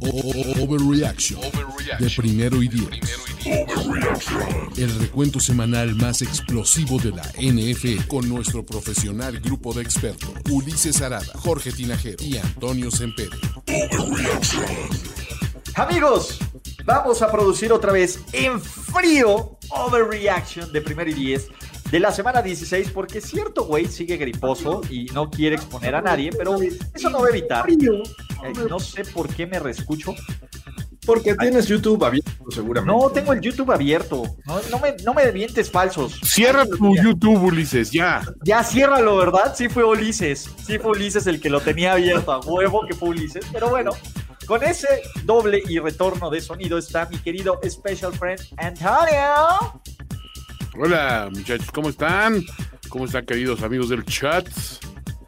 Overreaction de primero y diez. El recuento semanal más explosivo de la NF con nuestro profesional grupo de expertos Ulises Arada, Jorge Tinajero y Antonio Sempere. Amigos, vamos a producir otra vez en frío Overreaction de primero y diez de la semana 16, porque cierto güey sigue griposo y no quiere exponer a nadie, pero eso no va a evitar. Eh, no sé por qué me reescucho. Porque tienes YouTube abierto, seguramente. No, tengo el YouTube abierto. No, no, me, no me vientes falsos. Cierra tu YouTube, Ulises, ya. Ya ciérralo, ¿verdad? Sí fue Ulises. Sí fue Ulises el que lo tenía abierto. A huevo que fue Ulises. Pero bueno, con ese doble y retorno de sonido está mi querido special friend Antonio. Hola, muchachos, ¿cómo están? ¿Cómo están, queridos amigos del chat?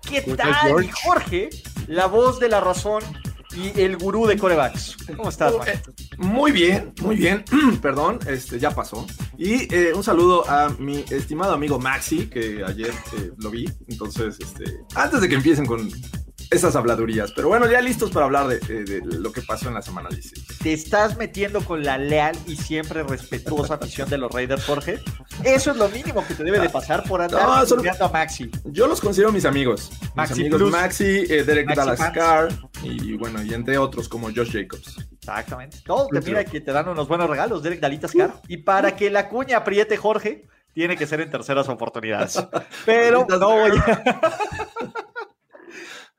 ¿Qué tal, Jorge? La voz de la razón y el gurú de corebacks. ¿Cómo estás, man? Eh, muy bien, muy bien. Perdón, este ya pasó. Y eh, un saludo a mi estimado amigo Maxi, que ayer eh, lo vi. Entonces, este, antes de que empiecen con esas habladurías. Pero bueno, ya listos para hablar de, lo que pasó en la semana 16. ¿Te estás metiendo con la leal y siempre respetuosa afición de los Raiders, Jorge? Eso es lo mínimo que te debe de pasar por andar no, a Maxi. Yo los considero mis amigos. Maxi mis amigos Maxi, eh, Derek Dallascar y bueno, y entre otros como Josh Jacobs. Exactamente. Todos te mira que te dan unos buenos regalos, Derek Dalitascar. Y para que la cuña apriete, Jorge, tiene que ser en terceras oportunidades. Pero no voy a...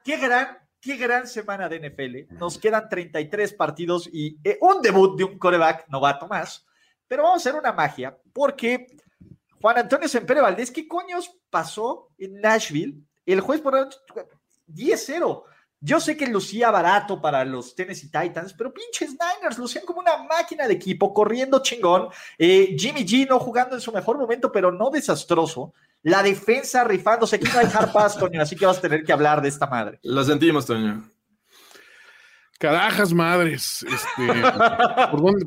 Qué gran, qué gran semana de NFL. Nos quedan 33 partidos y eh, un debut de un coreback novato más. Pero vamos a hacer una magia porque Juan Antonio Sempere Valdés, ¿qué coños pasó en Nashville? El juez por 10-0. Yo sé que lucía barato para los Tennessee Titans, pero pinches Niners lucían como una máquina de equipo, corriendo chingón. Eh, Jimmy G no jugando en su mejor momento, pero no desastroso. La defensa rifándose. Aquí no hay hard Toño, así que vas a tener que hablar de esta madre. Lo sentimos, Toño. Carajas madres, este,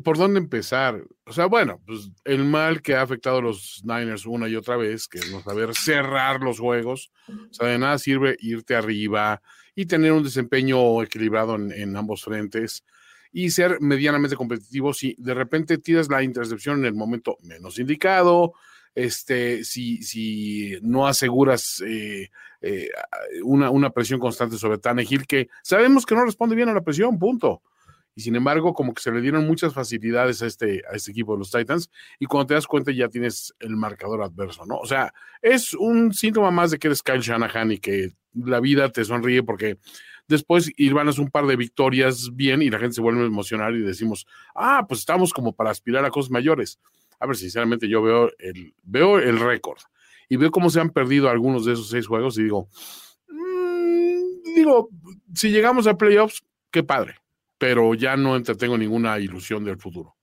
¿por, dónde, empezar? O sea, bueno, pues el mal que ha afectado a los Niners una y otra vez, que es no saber cerrar los juegos. O sea, de nada sirve irte arriba y tener un desempeño equilibrado en, en ambos frentes y ser medianamente competitivo si de repente tiras la intercepción en el momento menos indicado, este, si, si no aseguras eh, eh, una, una, presión constante sobre Tannehill, que sabemos que no responde bien a la presión, punto. Y sin embargo, como que se le dieron muchas facilidades a este, a este equipo de los Titans, y cuando te das cuenta ya tienes el marcador adverso, ¿no? O sea, es un síntoma más de que eres Kyle Shanahan y que la vida te sonríe porque después irvanas un par de victorias bien y la gente se vuelve a emocionar y decimos, ah, pues estamos como para aspirar a cosas mayores a ver, sinceramente yo veo el, veo el récord y veo cómo se han perdido algunos de esos seis juegos y digo, mm, digo, si llegamos a playoffs, qué padre, pero ya no entretengo ninguna ilusión del futuro.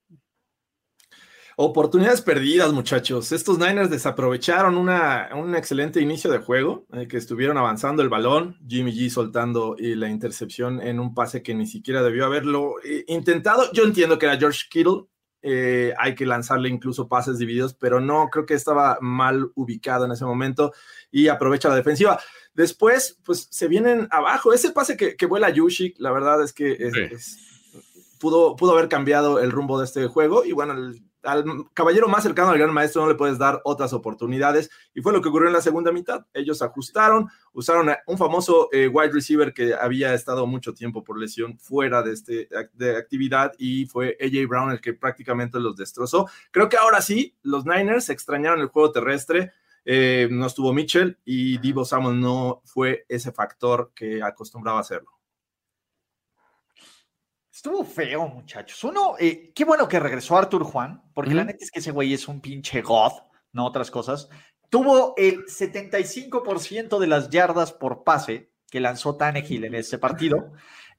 Oportunidades perdidas, muchachos. Estos Niners desaprovecharon una, un excelente inicio de juego, eh, que estuvieron avanzando el balón, Jimmy G soltando y la intercepción en un pase que ni siquiera debió haberlo eh, intentado. Yo entiendo que era George Kittle, eh, hay que lanzarle incluso pases divididos, pero no, creo que estaba mal ubicado en ese momento y aprovecha la defensiva. Después, pues se vienen abajo. Ese pase que, que vuela Yushik, la verdad es que pudo, pudo haber cambiado el rumbo de este juego y bueno, el al caballero más cercano al gran maestro no le puedes dar otras oportunidades y fue lo que ocurrió en la segunda mitad. Ellos ajustaron, usaron un famoso eh, wide receiver que había estado mucho tiempo por lesión fuera de, este, de actividad y fue AJ Brown el que prácticamente los destrozó. Creo que ahora sí, los Niners extrañaron el juego terrestre. Eh, no estuvo Mitchell y Divo Samuel no fue ese factor que acostumbraba a hacerlo. Estuvo feo, muchachos. Uno, eh, qué bueno que regresó Arthur Juan, porque la neta es que ese güey es un pinche god, no otras cosas. Tuvo el 75% de las yardas por pase que lanzó Tannehill en ese partido.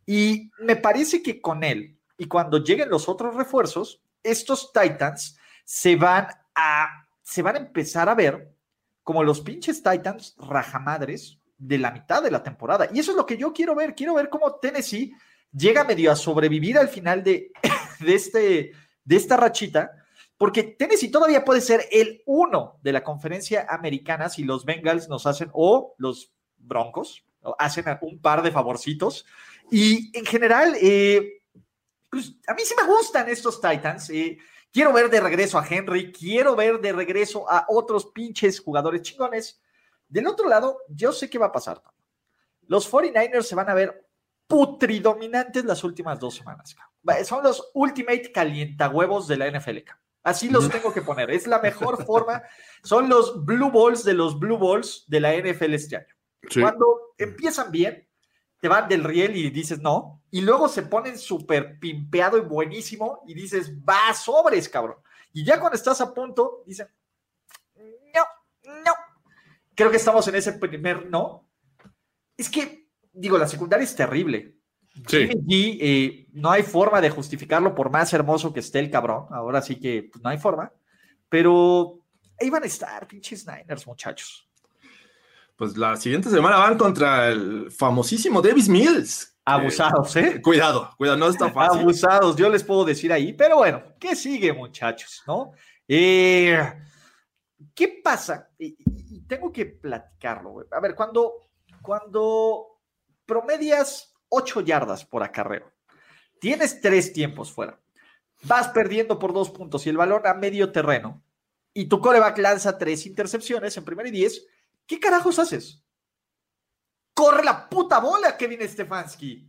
Y me parece que con él y cuando lleguen los otros refuerzos, estos Titans se van a, se van a empezar a ver como los pinches Titans rajamadres de la mitad de la temporada. Y eso es lo que yo quiero ver. Quiero ver cómo Tennessee llega medio a sobrevivir al final de, de, este, de esta rachita, porque Tennessee todavía puede ser el uno de la conferencia americana si los Bengals nos hacen, o los Broncos, hacen un par de favorcitos. Y en general, eh, pues a mí sí me gustan estos Titans. Eh, quiero ver de regreso a Henry, quiero ver de regreso a otros pinches jugadores chingones. Del otro lado, yo sé qué va a pasar. Los 49ers se van a ver putridominantes las últimas dos semanas. Son los ultimate calientahuevos de la NFL. Así los tengo que poner. Es la mejor forma. Son los blue balls de los blue balls de la NFL este año. Cuando empiezan bien, te van del riel y dices no. Y luego se ponen súper pimpeado y buenísimo y dices, va sobres, cabrón. Y ya cuando estás a punto, dicen, no, no. Creo que estamos en ese primer no. Es que, digo, la secundaria es terrible. Sí. Y eh, no hay forma de justificarlo por más hermoso que esté el cabrón. Ahora sí que pues, no hay forma. Pero ahí van a estar, pinches Niners, muchachos. Pues la siguiente semana van contra el famosísimo Davis Mills. Abusados, ¿eh? Cuidado, cuidado, no está fácil. Abusados, yo les puedo decir ahí. Pero bueno, ¿qué sigue, muchachos? ¿No? Eh, ¿Qué pasa? Y, tengo que platicarlo, A ver, cuando, cuando promedias 8 yardas por acarreo. Tienes tres tiempos fuera. Vas perdiendo por dos puntos y el balón a medio terreno y tu coreback lanza tres intercepciones en primera y diez. ¿Qué carajos haces? Corre la puta bola, Kevin Stefanski.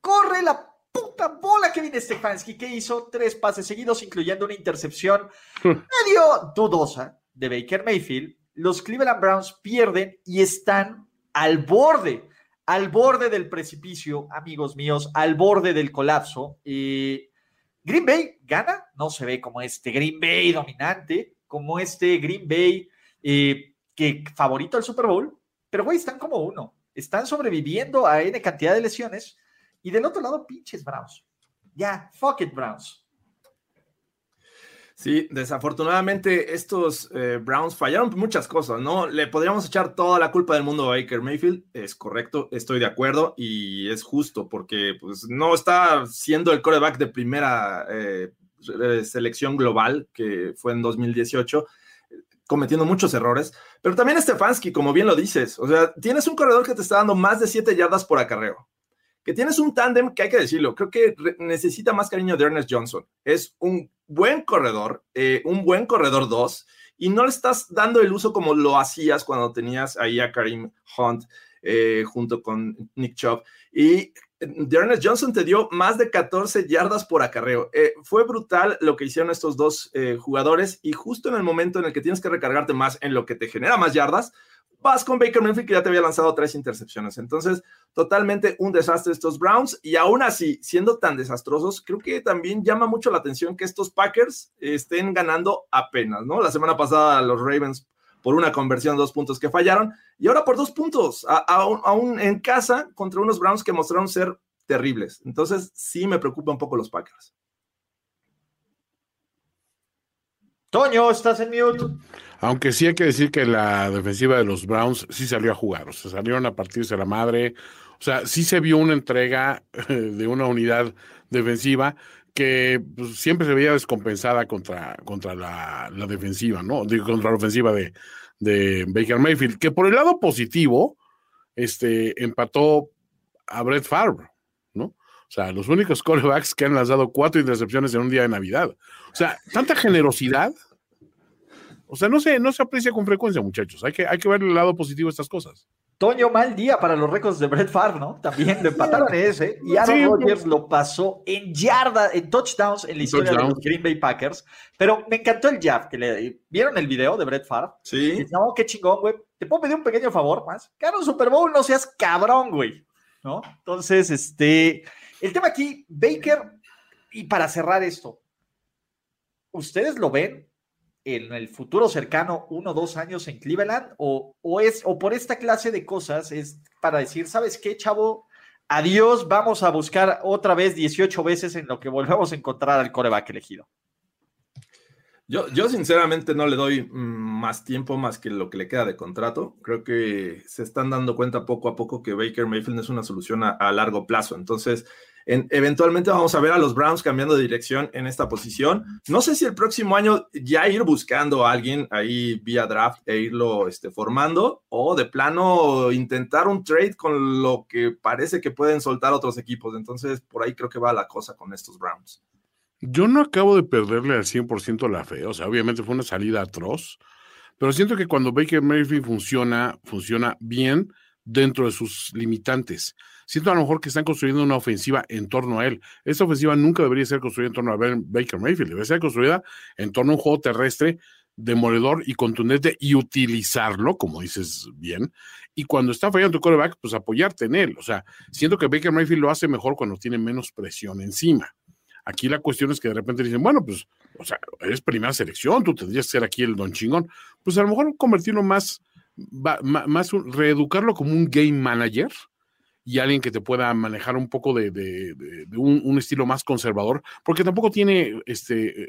Corre la puta bola, Kevin Stefanski, que hizo tres pases seguidos, incluyendo una intercepción medio dudosa de Baker Mayfield. Los Cleveland Browns pierden y están al borde al borde del precipicio, amigos míos, al borde del colapso. Green Bay gana, no se ve como este Green Bay dominante, como este Green Bay eh, que favorito al Super Bowl, pero güey, están como uno, están sobreviviendo a N cantidad de lesiones. Y del otro lado, pinches Browns. Ya, fuck it, Browns. Sí, desafortunadamente estos eh, Browns fallaron muchas cosas, ¿no? Le podríamos echar toda la culpa del mundo a Baker Mayfield, es correcto, estoy de acuerdo y es justo porque pues, no está siendo el coreback de primera eh, selección global que fue en 2018 cometiendo muchos errores, pero también Stefanski, como bien lo dices, o sea, tienes un corredor que te está dando más de 7 yardas por acarreo, que tienes un tándem que hay que decirlo, creo que necesita más cariño de Ernest Johnson, es un buen corredor, eh, un buen corredor 2, y no le estás dando el uso como lo hacías cuando tenías ahí a Karim Hunt eh, junto con Nick Chubb. Y Ernest Johnson te dio más de 14 yardas por acarreo. Eh, fue brutal lo que hicieron estos dos jugadores y justo en el momento en el que tienes que recargarte más en lo que te genera más yardas, vas con Baker Mayfield que ya te había lanzado tres intercepciones. Entonces, totalmente un desastre estos Browns y aún así, siendo tan desastrosos, creo que también llama mucho la atención que estos Packers estén ganando apenas, ¿no? La semana pasada los Ravens por una conversión, dos puntos que fallaron y ahora por dos puntos, aún en casa contra unos Browns que mostraron ser terribles. Entonces, sí me preocupa un poco los Packers. Toño, estás en mute. Aunque sí hay que decir que la defensiva de los Browns sí salió a jugar, o sea, salieron a partirse la madre, o sea, sí se vio una entrega de una unidad defensiva que pues, siempre se veía descompensada contra, contra la, defensiva, ¿no? Digo, contra la ofensiva de, de Baker Mayfield, que por el lado positivo, este, empató a Brett Favre, sea, los únicos callbacks que han lanzado cuatro intercepciones en un día de Navidad. O sea, tanta generosidad o sea, no se, no se aprecia con frecuencia, muchachos. Hay que, hay que ver el lado positivo de estas cosas. Toño, mal día para los récords de Brett Favre, ¿no? También lo empataron ese. Y Aaron Rodgers lo pasó en yarda, en touchdowns en la historia de los Green Bay Packers. Pero me encantó el jab que le vieron el video de Brett Favre. Sí. no, qué chingón, güey. Te puedo pedir un pequeño favor más. Gana un Super Bowl, no seas cabrón, güey. ¿No? Entonces, este. El tema aquí, Baker, y para cerrar esto, ¿ustedes lo ven en el futuro cercano, uno o dos años en Cleveland? O, o, es, o por esta clase de cosas es para decir, ¿sabes qué, chavo? Adiós, vamos a buscar otra vez 18 veces en lo que volvamos a encontrar al coreback elegido. Yo, yo sinceramente no le doy mm, más tiempo más que lo que le queda de contrato. Creo que se están dando cuenta poco a poco que Baker Mayfield es una solución a, largo plazo. Entonces, eventualmente vamos a ver a los Browns cambiando de dirección en esta posición. No sé si el próximo año ya ir buscando a alguien ahí vía draft e irlo este, formando o de plano intentar un trade con lo que parece que pueden soltar otros equipos. Entonces, por ahí creo que va la cosa con estos Browns. Yo no acabo de perderle al 100% la fe, o sea, obviamente fue una salida atroz, pero siento que cuando Baker Mayfield funciona, funciona bien dentro de sus limitantes. Siento a lo mejor que están construyendo una ofensiva en torno a él. Esa ofensiva nunca debería ser construida en torno a Baker Mayfield, debería ser construida en torno a un juego terrestre demoledor y contundente y utilizarlo, como dices bien, y cuando está fallando tu quarterback, pues apoyarte en él. O sea, siento que Baker Mayfield lo hace mejor cuando tiene menos presión encima. Aquí la cuestión es que de repente dicen, bueno, pues, o sea, eres primera selección, tú tendrías que ser aquí el don chingón. Pues a lo mejor convertirlo más, más, reeducarlo como un game manager y alguien que te pueda manejar un poco de, un, estilo más conservador, porque tampoco tiene este, eh,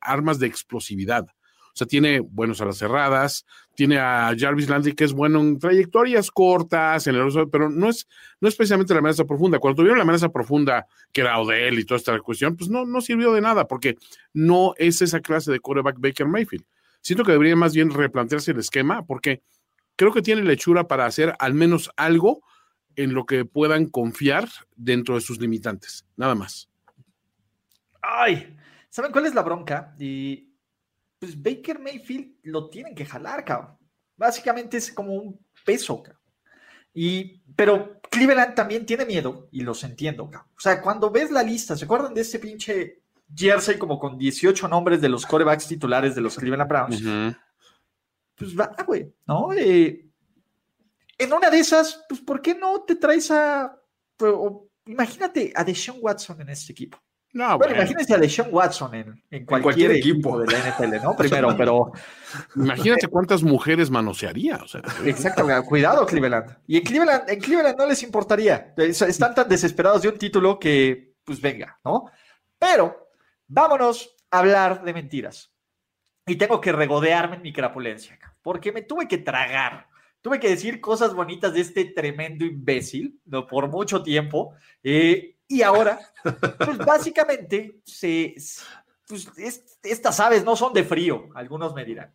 armas de explosividad. O sea, tiene buenos a las cerradas, tiene a Jarvis Landry que es bueno en trayectorias cortas, en el, pero no es, no es la amenaza profunda. Cuando tuvieron la amenaza profunda, que era Odell y toda esta cuestión, pues no, no sirvió de nada, porque no es esa clase de quarterback Baker Mayfield. Siento que debería más bien replantearse el esquema, porque creo que tiene lechura para hacer al menos algo en lo que puedan confiar dentro de sus limitantes, nada más. Ay, ¿saben cuál es la bronca? Y pues Baker Mayfield lo tienen que jalar, cabrón. Básicamente es como un peso, cabrón. Y, pero Cleveland también tiene miedo y los entiendo, cabrón. O sea, cuando ves la lista, ¿se acuerdan de ese pinche jersey como con 18 nombres de los corebacks titulares de los Cleveland Browns? Pues va, güey, ¿no? Eh, en una de esas, pues, ¿por qué no te traes a. Pues, imagínate a Deshaun Watson en este equipo. No, bueno, imagínense a Deshaun Watson en, cualquier, equipo. de la NFL, ¿no? Primero, pero. Imagínate cuántas mujeres manosearía. O sea. Exacto, cuidado, Cleveland. Y en Cleveland, en Cleveland no les importaría. Están tan desesperados de un título que, pues venga, ¿no? Pero vámonos a hablar de mentiras. Y tengo que regodearme en mi crapulencia, porque me tuve que tragar tuve que decir cosas bonitas de este tremendo imbécil, ¿no? Por mucho tiempo. Eh, y ahora, pues básicamente, se, pues, estas aves no son de frío, algunos me dirán.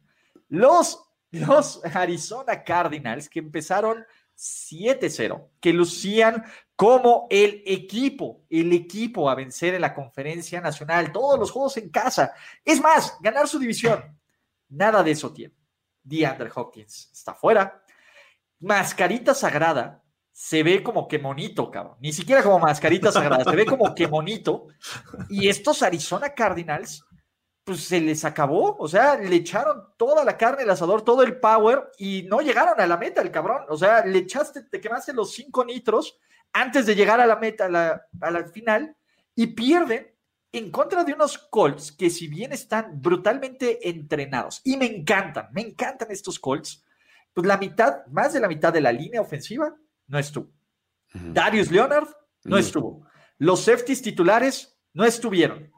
Los, los Arizona Cardinals que empezaron 7-0, que lucían como el equipo, el equipo a vencer en la conferencia nacional, todos los juegos en casa. Es más, ganar su división. Nada de eso tiene. DeAndre Hopkins está fuera. Mascarita sagrada se ve como que monito, cabrón. Ni siquiera como mascarita sagrada, se ve como que monito. Y estos Arizona Cardinals, pues se les acabó. O sea, le echaron toda la carne al asador, todo el power y no llegaron a la meta, el cabrón. O sea, le echaste, te quemaste los cinco nitros antes de llegar a la meta, a la, a la final, y pierden en contra de unos Colts que si bien están brutalmente entrenados y me encantan, me encantan estos Colts, pues la mitad, más de la mitad de la línea ofensiva no estuvo. Darius Leonard no, estuvo. Los safeties titulares no estuvieron.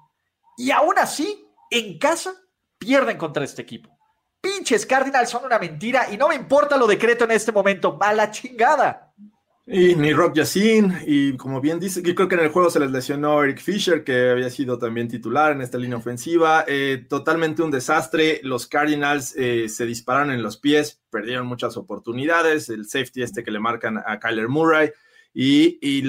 Y aún así, en casa, pierden contra este equipo. Pinches Cardinals son una mentira y no me importa lo decreto en este momento. A la chingada. Y ni Rock Yacine, y como bien dice, creo que en el juego se les lesionó Eric Fisher, que había sido también titular en esta línea ofensiva. Eh, totalmente un desastre. Los Cardinals eh, se dispararon en los pies, perdieron muchas oportunidades. El safety este que le marcan a Kyler Murray. Y, y,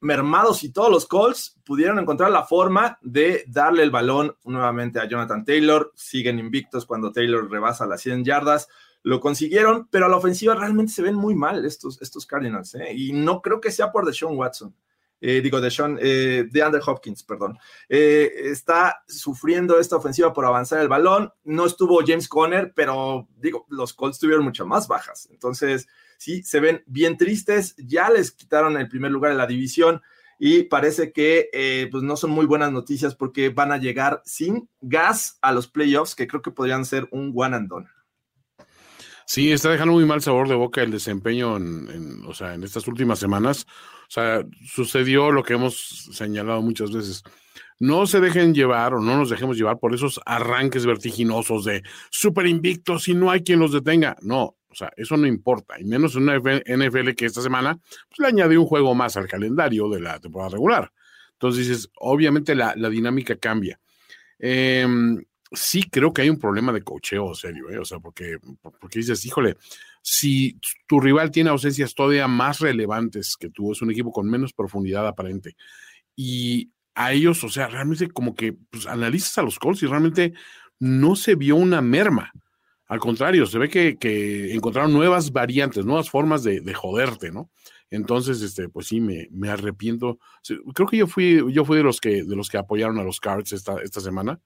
mermados y todos los Colts pudieron encontrar la forma de darle el balón nuevamente a Jonathan Taylor. Siguen invictos cuando Taylor rebasa las 100 yardas lo consiguieron, pero a la ofensiva realmente se ven muy mal estos, estos Cardinals, ¿eh? y no creo que sea por Deshaun Watson. Eh, digo, Deshaun, eh, de Andrew Hopkins, perdón, eh, está sufriendo esta ofensiva por avanzar el balón. No estuvo James Conner, pero digo, los Colts tuvieron mucho más bajas. Entonces, sí, se ven bien tristes. Ya les quitaron el primer lugar en la división y parece que pues no son muy buenas noticias porque van a llegar sin gas a los playoffs, que creo que podrían ser un one and done. Sí, está dejando muy mal sabor de boca el desempeño en, o sea, en estas últimas semanas. O sea, sucedió lo que hemos señalado muchas veces. No se dejen llevar o no nos dejemos llevar por esos arranques vertiginosos de super invictos y no hay quien los detenga. No, o sea, eso no importa, y menos en una NFL que esta semana pues, le añadió un juego más al calendario de la temporada regular. Entonces dices, obviamente la, dinámica cambia. Em, sí creo que hay un problema de cocheo serio, ¿eh? o sea, porque, porque dices, híjole, si tu rival tiene ausencias todavía más relevantes que tú, es un equipo con menos profundidad aparente, y a ellos, o sea, realmente como que pues, analizas a los Colts y realmente no se vio una merma. Al contrario, se ve que, encontraron nuevas variantes, nuevas formas de, de, joderte, ¿no? Entonces, este, pues sí, me, me, arrepiento. Creo que yo fui, yo fui de los que, de los que apoyaron a los Cards esta, esta semana,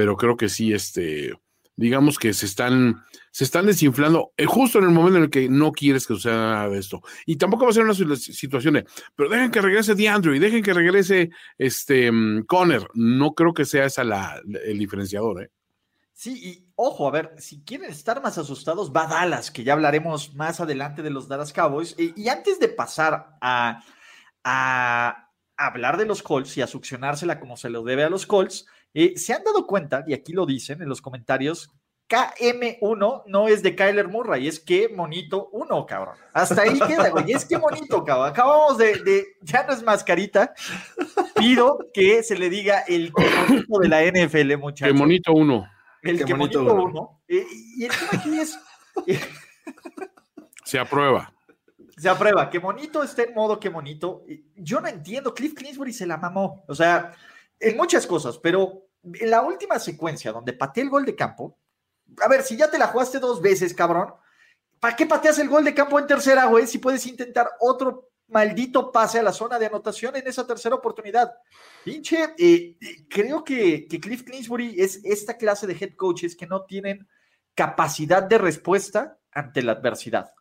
pero creo que sí, este, digamos que se están, se están desinflando eh, justo en el momento en el que no quieres que suceda nada de esto. Y tampoco va a ser una situación de, pero dejen que regrese DeAndre y dejen que regrese este mm, Conner. No creo que sea esa la, el diferenciador, ¿eh? Sí, y ojo, a ver, si quieren estar más asustados, va Dallas, que ya hablaremos más adelante de los Dallas Cowboys. Y, antes de pasar a, a, hablar de los Colts y a succionársela como se lo debe a los Colts, eh, se han dado cuenta, y aquí lo dicen en los comentarios, KM1 no es de Kyler Murray, es que monito uno, cabrón. Hasta ahí queda, güey. Es que monito, cabrón. Acabamos de, de, ya no es mascarita. Pido que se le diga el que monito de la NFL, muchachos. Que monito uno. El que monito uno. Eh, y el tema aquí es. Se aprueba. Se aprueba. Que monito esté en modo que monito. Yo no entiendo. Cliff Clinsbury se la mamó. O sea, en muchas cosas, pero en la última secuencia donde pateé el gol de campo. A ver, si ya te la jugaste dos veces, cabrón. ¿Para qué pateas el gol de campo en tercera, güey? Si puedes intentar otro maldito pase a la zona de anotación en esa tercera oportunidad. Pinche, eh, creo que, Cliff Clinsbury es esta clase de head coaches que no tienen capacidad de respuesta ante la adversidad.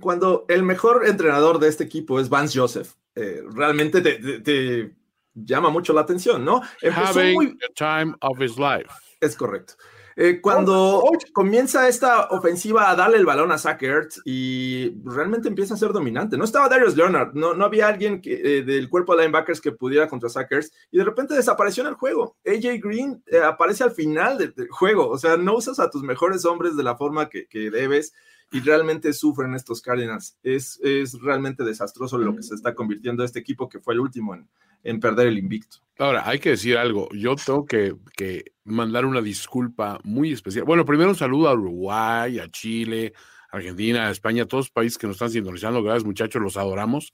Cuando el mejor entrenador de este equipo es Vance Joseph, eh, realmente te, llama mucho la atención, ¿no? Having the time of his life. Es correcto. Eh, cuando comienza esta ofensiva a darle el balón a Zach y realmente empieza a ser dominante. No estaba Darius Leonard, no, no había alguien que, eh, del cuerpo de linebackers que pudiera contra Zach y de repente desapareció en el juego. AJ Green eh, aparece al final del, juego, o sea, no usas a tus mejores hombres de la forma que, que debes y realmente sufren estos Cardinals. Es, es realmente desastroso lo que se está convirtiendo este equipo que fue el último en, en perder el invicto. Ahora, hay que decir algo. Yo tengo que, que, mandar una disculpa muy especial. Bueno, primero un saludo a Uruguay, a Chile, Argentina, a España, a todos los países que nos están sintonizando. Gracias, muchachos, los adoramos.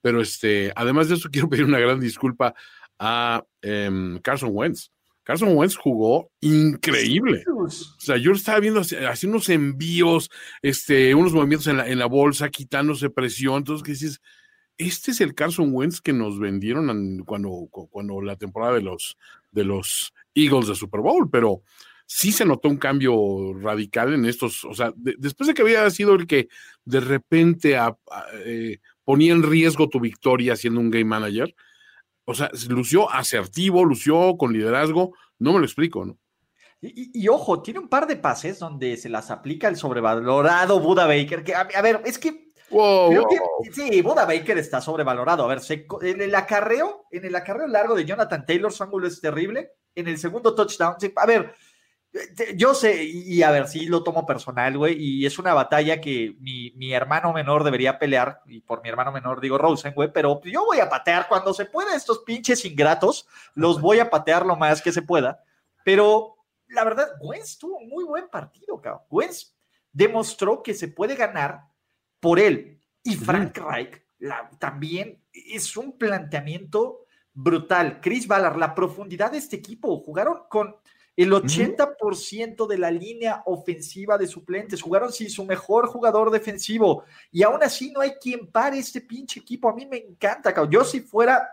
Pero este, además de eso, quiero pedir una gran disculpa a em, Carson Wentz. Carson Wentz jugó increíble. O sea, yo estaba viendo haciendo unos envíos, este, unos movimientos en la, en la bolsa, quitándose presión. Entonces, ¿qué dices? este es el Carson Wentz que nos vendieron cuando, cuando la temporada de los, de los Eagles de Super Bowl, pero sí se notó un cambio radical en estos, o sea, después de que había sido el que de repente eh, ponía en riesgo tu victoria siendo un game manager, o sea, lució asertivo, lució con liderazgo, no me lo explico, ¿no? Y, ojo, tiene un par de pases donde se las aplica el sobrevalorado Buda Baker, que a ver, es que sí, Buda Baker está sobrevalorado. A ver, en el acarreo, en el acarreo largo de Jonathan Taylor, su ángulo es terrible. En el segundo touchdown, a ver, yo sé, y a ver, sí lo tomo personal, güey, y es una batalla que mi, hermano menor debería pelear, y por mi hermano menor digo Rosen, güey, pero yo voy a patear cuando se pueda estos pinches ingratos, los voy a patear lo más que se pueda, pero la verdad, Wentz tuvo un muy buen partido, cabrón. Wentz demostró que se puede ganar por él. Y Frank Reich también es un planteamiento brutal. Chris Ballard, la profundidad de este equipo, jugaron con el 80% de la línea ofensiva de suplentes, jugaron sin su mejor jugador defensivo. Y aún así no hay quien pare este pinche equipo. A mí me encanta, yo si fuera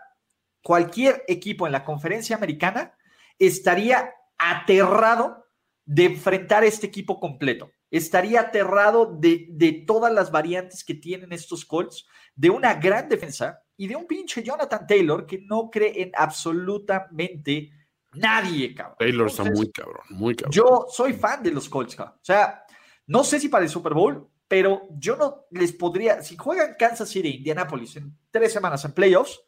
cualquier equipo en la conferencia americana, estaría aterrado de enfrentar este equipo completo. Estaría aterrado de, todas las variantes que tienen estos Colts, de una gran defensa y de un pinche Jonathan Taylor que no cree en absolutamente nadie, cabrón. Taylor está muy cabrón, muy cabrón. Yo soy fan de los Colts, cabrón. O sea, no sé si para el Super Bowl, pero yo no les podría, si juegan Kansas City, Indianapolis en tres semanas en playoffs,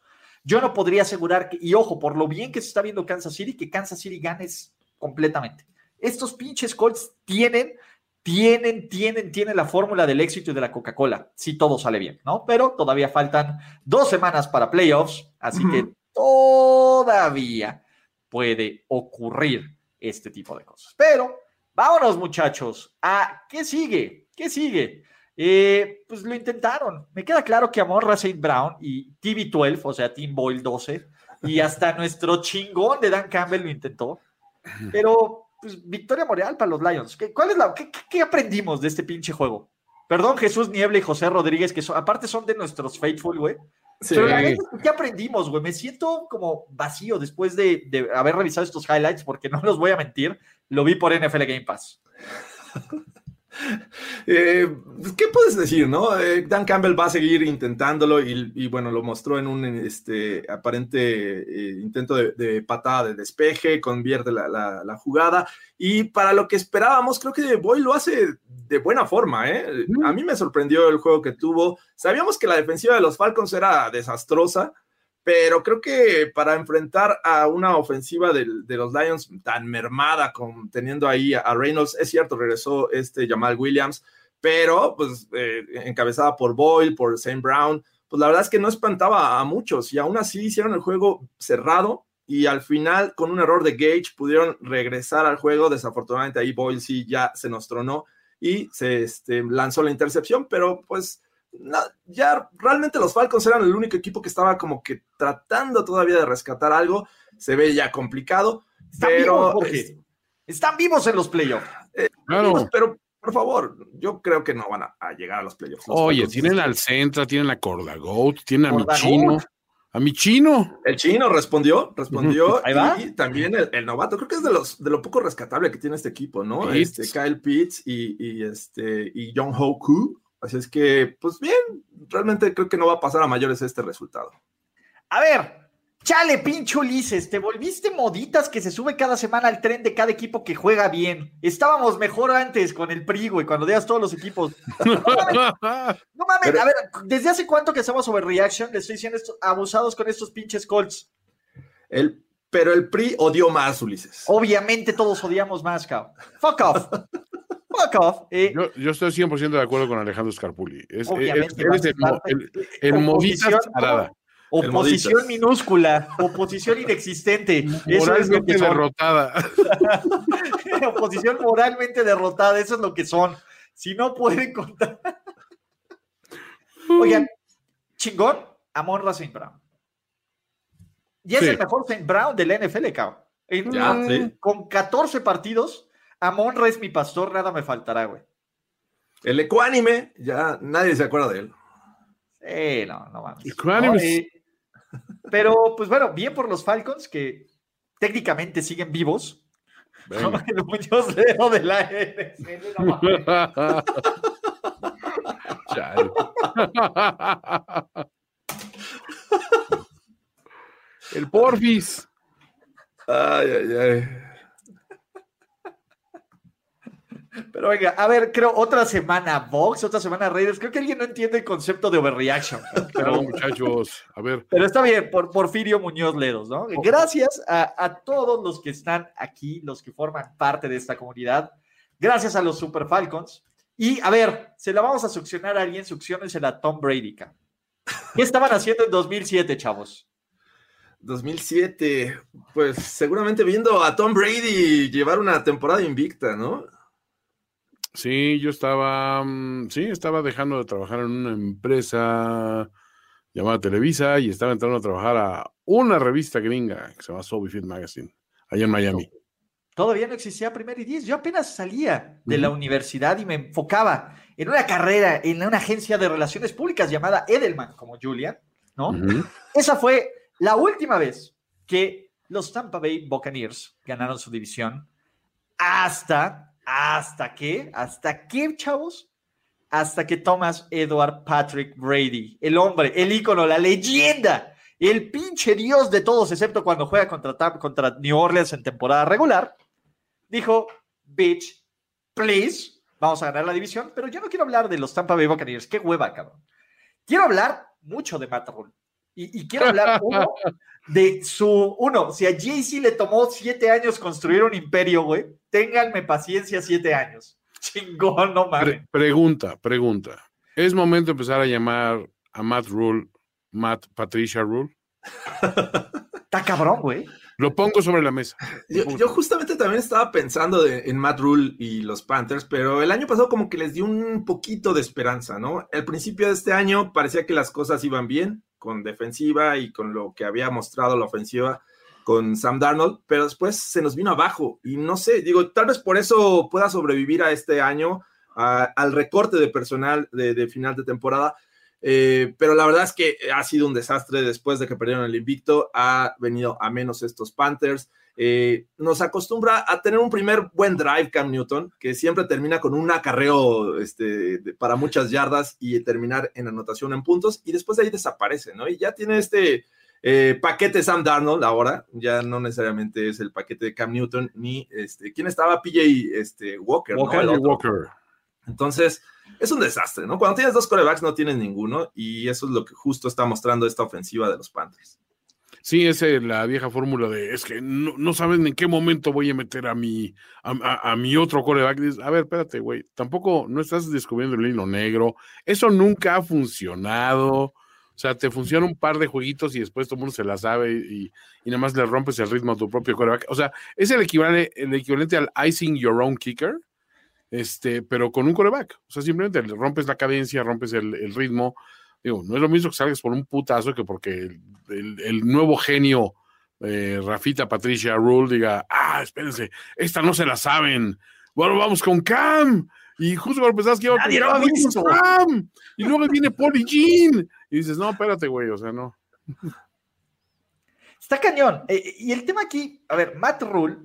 yo no podría asegurar que, y ojo, por lo bien que se está viendo Kansas City, que Kansas City ganes completamente. Estos pinches Colts tienen, tienen, tienen, tienen la fórmula del éxito y de la Coca-Cola, si todo sale bien, ¿no? Pero todavía faltan dos semanas para playoffs, así que todavía puede ocurrir este tipo de cosas. Pero vámonos, muchachos, a qué sigue, qué sigue. Eh, pues lo intentaron. Me queda claro que Amor Saint Brown y TV12, o sea, Team Boyle 12, y hasta nuestro chingón de Dan Campbell lo intentó. Pero, pues, victoria moral para los Lions. ¿Qué, cuál es la, qué, aprendimos de este pinche juego? Perdón, Jesús Niebla y José Rodríguez, que aparte son de nuestros Faithful, güey. Pero la ¿qué aprendimos, güey? Me siento como vacío después de, de haber revisado estos highlights, porque no los voy a mentir, lo vi por NFL Game Pass. Eh, pues, ¿Qué puedes decir, no? Eh, Dan Campbell va a seguir intentándolo y, bueno, lo mostró en un este, aparente eh, intento de, patada de despeje, convierte la, la, jugada y para lo que esperábamos, creo que Boy lo hace de buena forma, A mí me sorprendió el juego que tuvo. Sabíamos que la defensiva de los Falcons era desastrosa, pero creo que para enfrentar a una ofensiva de, los Lions tan mermada, con, teniendo ahí a, Reynolds, es cierto, regresó este Jamal Williams, pero pues eh, encabezada por Boyle, por Sam Brown, pues la verdad es que no espantaba a muchos y aún así hicieron el juego cerrado y al final con un error de Gage pudieron regresar al juego, desafortunadamente ahí Boyle sí ya se nos tronó y se este, lanzó la intercepción, pero pues ya realmente los Falcons eran el único equipo que estaba como que tratando todavía de rescatar algo. Se ve ya complicado, pero están vivos en los playoffs. Eh, pero por favor, yo creo que no van a, llegar a los playoffs. Oye, tienen al Centra, tienen a Corda Goat, tienen a mi chino. A mi chino. El chino respondió, respondió. Y también el, novato, creo que es de los de lo poco rescatable que tiene este equipo, ¿no? Este Kyle Pitts y, y este y John Hoku Así es que, pues bien, realmente creo que no va a pasar a mayores este resultado. A ver, chale, pinche Ulises, te volviste moditas que se sube cada semana al tren de cada equipo que juega bien. Estábamos mejor antes con el PRI, güey, cuando veas todos los equipos. No mames, a ver, ¿desde hace cuánto que hacemos overreaction? Le estoy diciendo estos abusados con estos pinches Colts. El, pero el PRI odió más, Ulises. Obviamente todos odiamos más, cabrón. Fuck off. Eh, yo, estoy 100% de acuerdo con Alejandro Scarpulli. Es, el, modista Oposición minúscula, oposición inexistente. Eso es lo que derrotada. oposición moralmente derrotada, eso es lo que son. Si no pueden contar. Oigan, chingón, Amon Racing Brown. Y es el mejor Saint Brown del NFL, cabrón. Con 14 partidos, Amon es mi pastor, nada me faltará, güey. El ecuánime, ya nadie se acuerda de él. Sí, no, no mames. Ecuánime. pero, pues bueno, bien por los Falcons que técnicamente siguen vivos. el Muñoz Leo de la el Porfis. Ay, ay, ay. Pero venga, a ver, creo otra semana Vox, otra semana Raiders. Creo que alguien no entiende el concepto de overreaction. Pero, muchachos, a ver. Pero está bien, por Porfirio Muñoz Ledos, ¿no? Gracias a, todos los que están aquí, los que forman parte de esta comunidad. Gracias a los Super Falcons. Y a ver, se la vamos a succionar a alguien, succionensela a Tom Brady. ¿Qué estaban haciendo en 2007, chavos? 2007, pues seguramente viendo a Tom Brady llevar una temporada invicta, ¿no? Sí, yo estaba, mm, sí, estaba dejando de trabajar en una empresa llamada Televisa y estaba entrando a trabajar a una revista gringa que se llama Soul Fit Magazine, allá en Miami. Todavía no existía Primer y Diez. Yo apenas salía de la universidad y me enfocaba en una carrera en una agencia de relaciones públicas llamada Edelman, como Julian, ¿no? Esa fue la última vez que los Tampa Bay Buccaneers ganaron su división hasta ¿Hasta qué? ¿Hasta qué, chavos? Hasta que Thomas Edward Patrick Brady, el hombre, el ícono, la leyenda, el pinche dios de todos, excepto cuando juega contra, contra New Orleans en temporada regular, dijo, bitch, please, vamos a ganar la división, pero yo no quiero hablar de los Tampa Bay Buccaneers. Qué hueva, cabrón. Quiero hablar mucho de Matt Rule. Y, quiero hablar, uno, de su. Uno, si a JC le tomó siete años construir un imperio, güey, ténganme paciencia siete años. Chingón, no mames. pregunta, pregunta. ¿Es momento de empezar a llamar a Matt Rule, Matt Patricia Rule? Está cabrón, güey. Lo pongo sobre la mesa. Yo, justamente también estaba pensando en Matt Rule y los Panthers, pero el año pasado como que les dio un poquito de esperanza, ¿no? Al principio de este año parecía que las cosas iban bien con defensiva y con lo que había mostrado la ofensiva con Sam Darnold, pero después se nos vino abajo y no sé, digo, tal vez por eso pueda sobrevivir a este año, al recorte de personal de final de temporada, eh, pero la verdad es que ha sido un desastre después de que perdieron el invicto. Ha venido a menos estos Panthers. Eh, nos acostumbra a tener un primer buen drive Cam Newton, que siempre termina con un acarreo este, para muchas yardas y terminar en anotación en puntos, y después de ahí desaparece, ¿no? Y ya tiene este eh, paquete Sam Darnold ahora, ya no necesariamente es el paquete de Cam Newton, ni este, ¿quién estaba? PJ este, Walker. Walker, Walker. Entonces, es un desastre, ¿no? Cuando tienes dos corebacks no tienes ninguno y eso es lo que justo está mostrando esta ofensiva de los Panthers. Sí, es la vieja fórmula de es que no, saben en qué momento voy a meter a mi, a, mi otro coreback. A ver, espérate, güey, tampoco no estás descubriendo el hilo negro. Eso nunca ha funcionado. O sea, te funciona un par de jueguitos y después todo el mundo se la sabe y, y nada más le rompes el ritmo a tu propio coreback. O sea, es el equivalente, el equivalente al icing your own kicker este, pero con un coreback. O sea, simplemente rompes la cadencia, rompes el, ritmo. Digo, no es lo mismo que salgas por un putazo que porque el, nuevo genio eh, Rafita Patricia Rule diga, ah, espérense, esta no se la saben. Bueno, vamos con Cam. Y justo cuando pensabas que iba a Cam. Y luego viene Polly Jean. Y dices, no, espérate, güey, o sea, no. Está cañón. Eh, y el tema aquí, a ver, Matt Rule,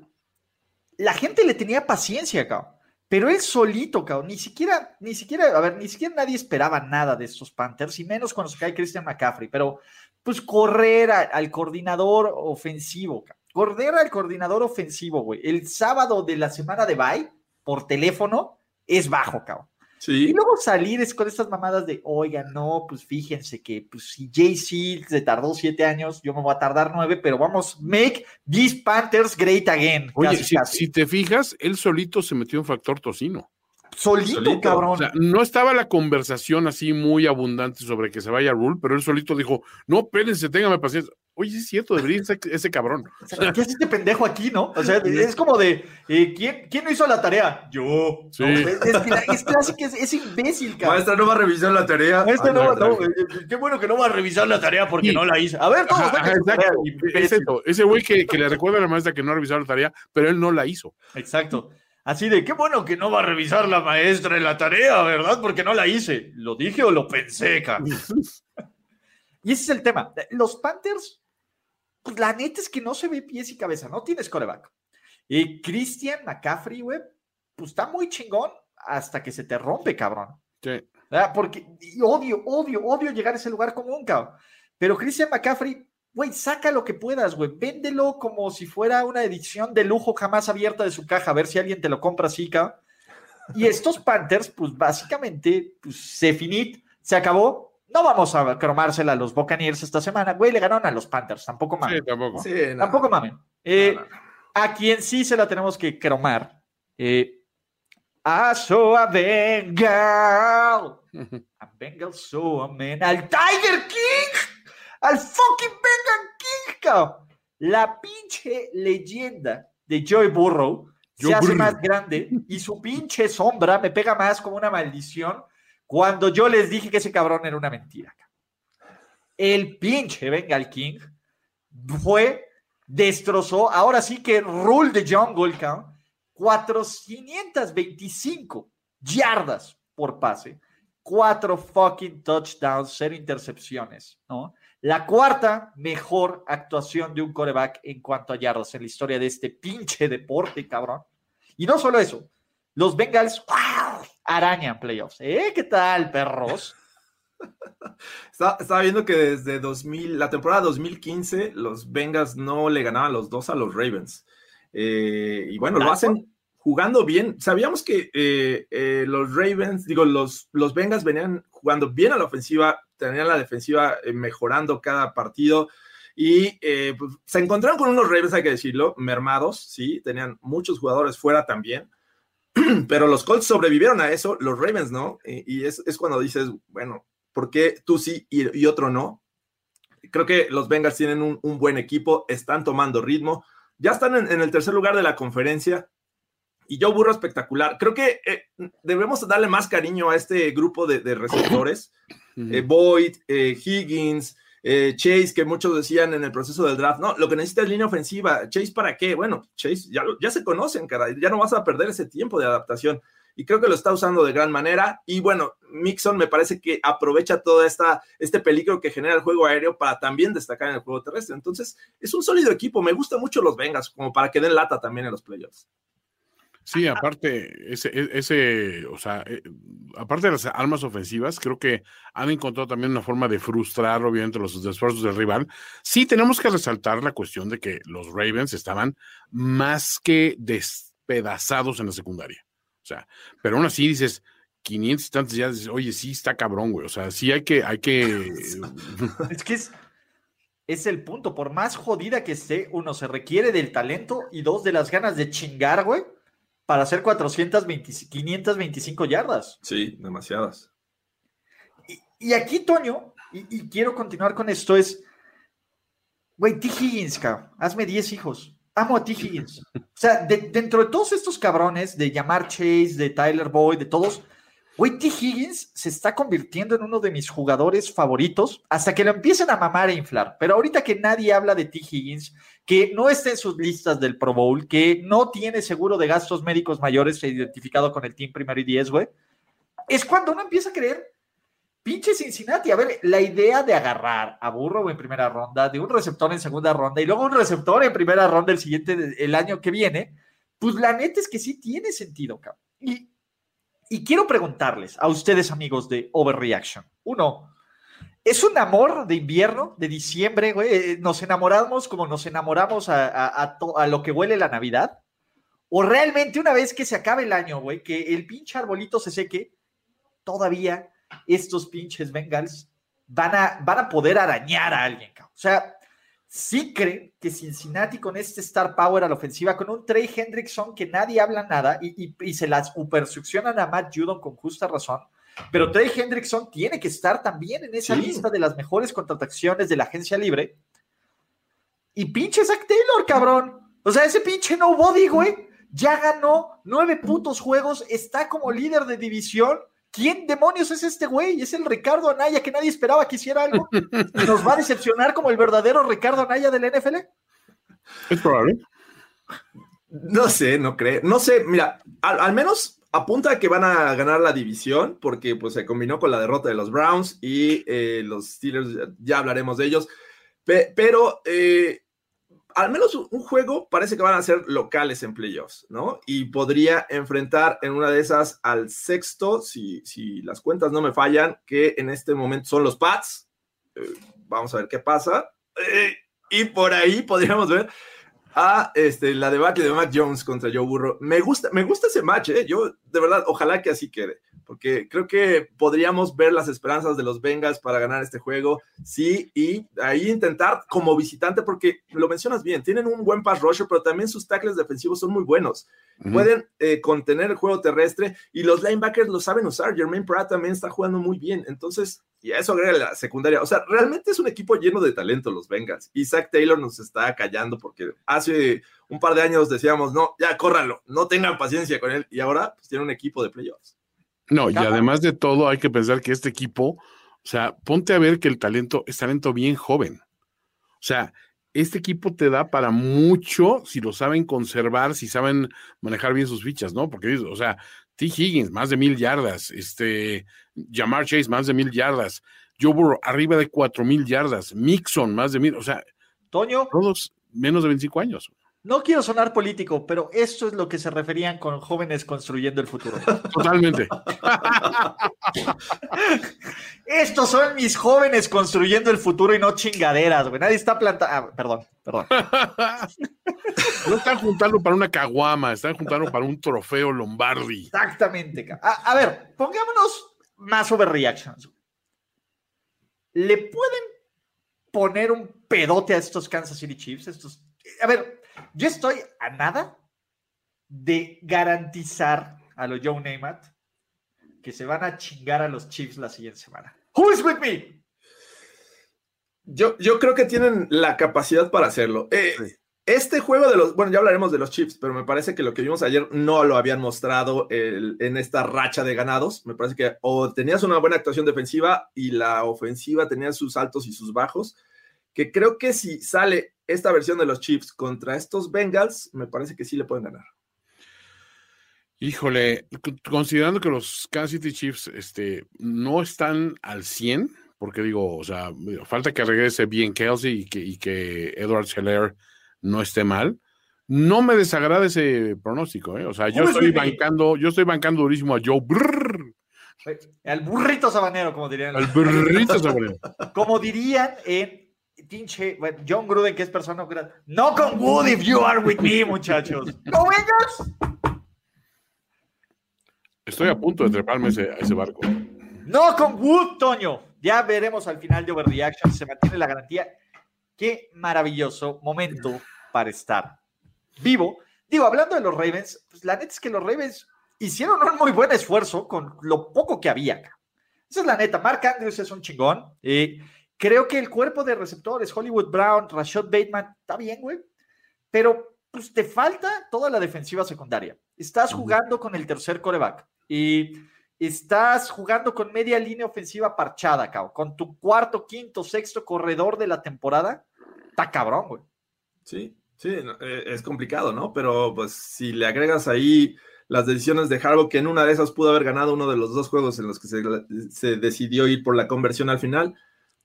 la gente le tenía paciencia, acá. Pero él solito, cabrón, ni siquiera, ni siquiera, a ver, ni siquiera nadie esperaba nada de estos Panthers, y menos cuando se cae Christian McCaffrey, pero pues correr al coordinador ofensivo, correr al coordinador ofensivo, güey, el sábado de la semana de bye, por teléfono, es bajo, cabrón. Y luego salir es con estas mamadas de, oiga, no, pues fíjense que pues, si JC se tardó siete años, yo me voy a tardar nueve, pero vamos, make these Panthers great again. Oye, si, te fijas, él solito se metió en factor tocino. Solito, cabrón. O sea, no estaba la conversación así muy abundante sobre que se vaya a Rule, pero él solito dijo, no, espérense, téngame paciencia. Oye, es cierto, debería ser ese cabrón. ¿Qué hace este pendejo aquí, no? O sea, es como de, eh, ¿quién, ¿quién, no hizo la tarea? Yo. Sí. es, es, clásico, es, es, imbécil, cabrón. Maestra no va a revisar la tarea. Maestra no, no, eh, eh, qué bueno que no va a revisar la tarea porque no la hizo. A ver, todos. exacto. Ese güey que, que le recuerda a la maestra que no ha revisado la tarea, pero él no la hizo. Exacto. Así de, qué bueno que no va a revisar la maestra en la tarea, ¿verdad? Porque no la hice. ¿Lo dije o lo pensé, cabrón? y ese es el tema. Los Panthers pues la neta es que no se ve pies y cabeza, no tienes coreback. Y Christian McCaffrey, güey, pues está muy chingón hasta que se te rompe, cabrón. Sí. Porque odio, odio, odio llegar a ese lugar común, cabrón. Pero Christian McCaffrey, güey, saca lo que puedas, güey. Véndelo como si fuera una edición de lujo jamás abierta de su caja, a ver si alguien te lo compra así, cabrón. Y estos Panthers, pues básicamente, pues se finit, se acabó, no vamos a cromársela a los Buccaneers esta semana. Güey, le ganaron a los Panthers. Tampoco mamen. Sí, tampoco. Tampoco mamen. Eh, a quien sí se la tenemos que cromar. Eh, a so a Bengal. A Bengal so a man. Al Tiger King. Al fucking Bengal King, La pinche leyenda de Joey Burrow se hace más grande y su pinche sombra me pega más como una maldición cuando yo les dije que ese cabrón era una mentira. El pinche Bengal King fue, destrozó, ahora sí que Rule de Jungle, 425 yardas por pase, cuatro fucking touchdowns, cero intercepciones, ¿no? La cuarta mejor actuación de un coreback en cuanto a yardas en la historia de este pinche deporte, cabrón. Y no solo eso, los Bengals arañan playoffs. ¿Eh? ¿Qué tal, perros? Estaba, viendo que desde 2000, la temporada 2015, los Bengals no le ganaban los dos a los Ravens. Eh, y bueno, lo hacen jugando bien. Sabíamos que eh, eh, los Ravens, digo, los, los Bengals venían jugando bien a la ofensiva, tenían la defensiva eh, mejorando cada partido. Y pues, se encontraron con unos Ravens, hay que decirlo, mermados, sí, tenían muchos jugadores fuera también, pero los Colts sobrevivieron a eso, los Ravens no, y, es, cuando dices, bueno, ¿por qué tú sí y, otro no? Creo que los Bengals tienen un, buen equipo, están tomando ritmo, ya están en, el tercer lugar de la conferencia, y Joe Burro espectacular. Creo que eh, debemos darle más cariño a este grupo de, receptores. Eh, Boyd, eh, Higgins, Chase, que muchos decían en el proceso del draft, no, lo que necesita es línea ofensiva. Chase, ¿para qué? Bueno, Chase ya, ya se conocen, cara, ya no vas a perder ese tiempo de adaptación. Y creo que lo está usando de gran manera. Y bueno, Mixon me parece que aprovecha todo esta, este peligro que genera el juego aéreo para también destacar en el juego terrestre. Entonces, es un sólido equipo. Me gustan mucho los Vengas, como para que den lata también en los playoffs. Sí, aparte, ese, e, ese, o sea, eh, aparte de las armas ofensivas, creo que han encontrado también una forma de frustrar, obviamente, los esfuerzos del rival. Sí, tenemos que resaltar la cuestión de que los Ravens estaban más que despedazados en la secundaria. O sea, pero aún así dices, 500 y tantos ya dices, oye, sí está cabrón, güey. O sea, sí hay que, hay que. es que es, es el punto. Por más jodida que esté, uno se requiere del talento y dos de las ganas de chingar, güey para hacer 420, 525 yardas. Sí, demasiadas. Y, aquí, Toño, y, quiero continuar con esto, es, güey, T. Higgins, cabrón, hazme 10 hijos. Amo a T. Higgins. O sea, dentro de todos estos cabrones, de llamar Chase, de Tyler Boyd, de todos, güey, T. Higgins se está convirtiendo en uno de mis jugadores favoritos hasta que lo empiecen a mamar e inflar. Pero ahorita que nadie habla de T. Higgins, que no está en sus listas del Pro Bowl, que no tiene seguro de gastos médicos mayores identificado con el team primero y diez, güey, es cuando uno empieza a creer, pinche Cincinnati, a ver, la idea de agarrar a Burrow en primera ronda, de un receptor en segunda ronda y luego un receptor en primera ronda el siguiente, el año que viene, pues la neta es que sí tiene sentido, cabrón. Y, y quiero preguntarles a ustedes, amigos de Overreaction, uno, es un amor de invierno, de diciembre, güey. Eh, nos enamoramos como nos enamoramos a, lo que huele la Navidad. O realmente una vez que se acabe el año, güey, que el pinche arbolito se seque, todavía estos pinches Bengals van a, van a poder arañar a alguien. O sea, sí creen que Cincinnati con este star power a la ofensiva, con un Trey Hendrickson que nadie habla nada y, y se las supersuccionan a Matt Judon con justa razón, pero Trey Hendrickson tiene que estar también en esa lista de las mejores contrataciones de la agencia libre. Y pinche Zach Taylor, cabrón. O sea, ese pinche nobody, güey, ya ganó nueve putos juegos, está como líder de división. ¿Quién demonios es este güey? Es el Ricardo Anaya que nadie esperaba que hiciera algo. ¿Nos va a decepcionar como el verdadero Ricardo Anaya del NFL? Es probable. No sé, no creo. No sé, mira, al menos apunta a que van a ganar la división porque pues se combinó con la derrota de los Browns y eh, los Steelers, ya hablaremos de ellos, pero eh, al menos un juego parece que van a ser locales en playoffs, ¿no? Y podría enfrentar en una de esas al sexto, si, si las cuentas no me fallan, que en este momento son los Pats. Eh, vamos a ver qué pasa. y por ahí podríamos ver a este, la debacle de Matt Jones contra Joe Burrow. Me gusta, me gusta ese match, ¿eh? Yo, de verdad, ojalá que así quede, porque creo que podríamos ver las esperanzas de los Bengals para ganar este juego, sí, y ahí intentar como visitante, porque lo mencionas bien, tienen un buen pass rusher, pero también sus tackles defensivos son muy buenos. Pueden eh, contener el juego terrestre y los linebackers lo saben usar. Jermaine Pratt también está jugando muy bien. Entonces, y a eso agrega la secundaria. O sea, realmente es un equipo lleno de talento los Bengals. Y Zach Taylor nos está callando porque hace un par de años decíamos, no, ya córralo, no tengan paciencia con él. Y ahora pues, tiene un equipo de playoffs. No, y además de todo, hay que pensar que este equipo, o sea, ponte a ver que el talento es talento bien joven. O sea, este equipo te da para mucho si lo saben conservar, si saben manejar bien sus fichas, ¿no? Porque, o sea, T. Higgins, más de mil yardas, este, Jamar Chase, más de mil yardas, Joe Burrow, arriba de cuatro mil yardas, Mixon, más de mil, o sea, Toño. Todos menos de 25 años. No quiero sonar político, pero esto es lo que se referían con jóvenes construyendo el futuro. Totalmente. Estos son mis jóvenes construyendo el futuro y no chingaderas, güey. Nadie está plantando. Ah, perdón, perdón. No están juntando para una caguama, están juntando para un trofeo Lombardi. Exactamente. A, a ver, pongámonos más overreactions. ¿Le pueden poner un pedote a estos Kansas City Chiefs? Estos... A ver, yo estoy a nada de garantizar a los Joe Namath que se van a chingar a los Chiefs la siguiente semana. Who is with me? Yo, yo creo que tienen la capacidad para hacerlo. Eh, este juego de los, bueno, ya hablaremos de los Chiefs, pero me parece que lo que vimos ayer no lo habían mostrado en esta racha de ganados. Me parece que o tenías una buena actuación defensiva y la ofensiva tenía sus altos y sus bajos, que creo que si sale esta versión de los Chiefs contra estos Bengals, me parece que sí le pueden ganar. Híjole, considerando que los Kansas City Chiefs este, no están al 100, porque digo, o sea, falta que regrese bien Kelsey y que, y que Edward Scheller no esté mal. No me desagrada ese pronóstico, ¿eh? O sea, yo estoy bancando, yo estoy bancando durísimo a Joe Brrr. El burrito sabanero, como dirían. El burrito sabanero. como dirían en pinche John Gruden, que es persona no con Wood if you are with me, muchachos. ¿No vengas? Estoy a punto de treparme ese, a ese barco. No con Wood, Toño. Ya veremos al final de Overreaction. Se mantiene la garantía. Qué maravilloso momento para estar vivo. Digo, hablando de los Ravens, pues la neta es que los Ravens hicieron un muy buen esfuerzo con lo poco que había acá. Esa es la neta. Mark Andrews es un chingón. Eh, creo que el cuerpo de receptores, Hollywood Brown, Rashad Bateman, está bien, güey. Pero pues te falta toda la defensiva secundaria. Estás jugando con el tercer coreback y estás jugando con media línea ofensiva parchada, cabrón. Con tu cuarto, quinto, sexto corredor de la temporada. Está cabrón, güey. Sí, sí, eh, es complicado, ¿no? Pero pues si le agregas ahí las decisiones de Harbaugh, que en una de esas pudo haber ganado uno de los dos juegos en los que se, decidió ir por la conversión al final,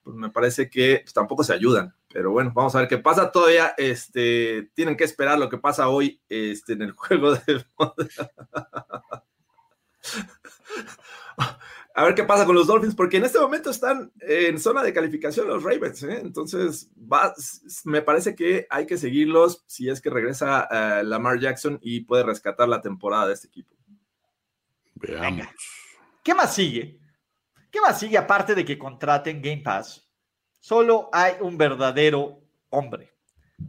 pues me parece que pues, tampoco se ayudan. Pero bueno, vamos a ver qué pasa. Todavía este, tienen que esperar lo que pasa hoy este, en el juego de... a ver qué pasa con los Dolphins, porque en este momento están en zona de calificación los Ravens, ¿eh? entonces me parece que hay que seguirlos si es que regresa uh, Lamar Jackson y puede rescatar la temporada de este equipo. Veamos. ¿Qué más sigue? ¿Qué más sigue aparte de que contraten Game Pass? Solo hay un verdadero hombre,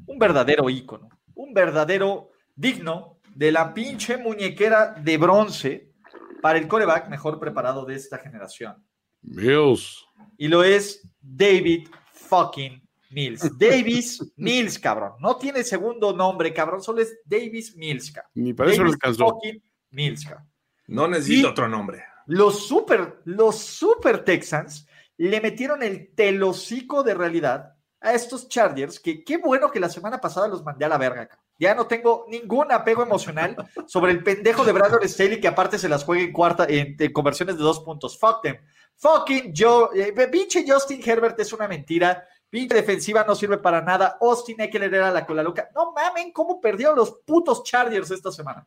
un verdadero ícono, un verdadero digno de la pinche muñequera de bronce para el coreback mejor preparado de esta generación. Mills. Y lo es David fucking Mills. Davis Mills, cabrón. No tiene segundo nombre, cabrón. Solo es Davis Mills, cabrón. Ni para eso fucking Mills, cabrón. No necesito otro nombre. Los super, los super Texans le metieron el telocico de realidad a estos Chargers, que qué bueno que la semana pasada los mandé a la verga. Ya no tengo ningún apego emocional sobre el pendejo de Brandon Staley que aparte se las juega en cuarta en, conversiones de dos puntos. Fuck them. Fucking Joe. Eh, pinche Justin Herbert es una mentira. Pinche defensiva no sirve para nada. Austin Eckler era la cola loca. No mamen cómo perdieron los putos Chargers esta semana.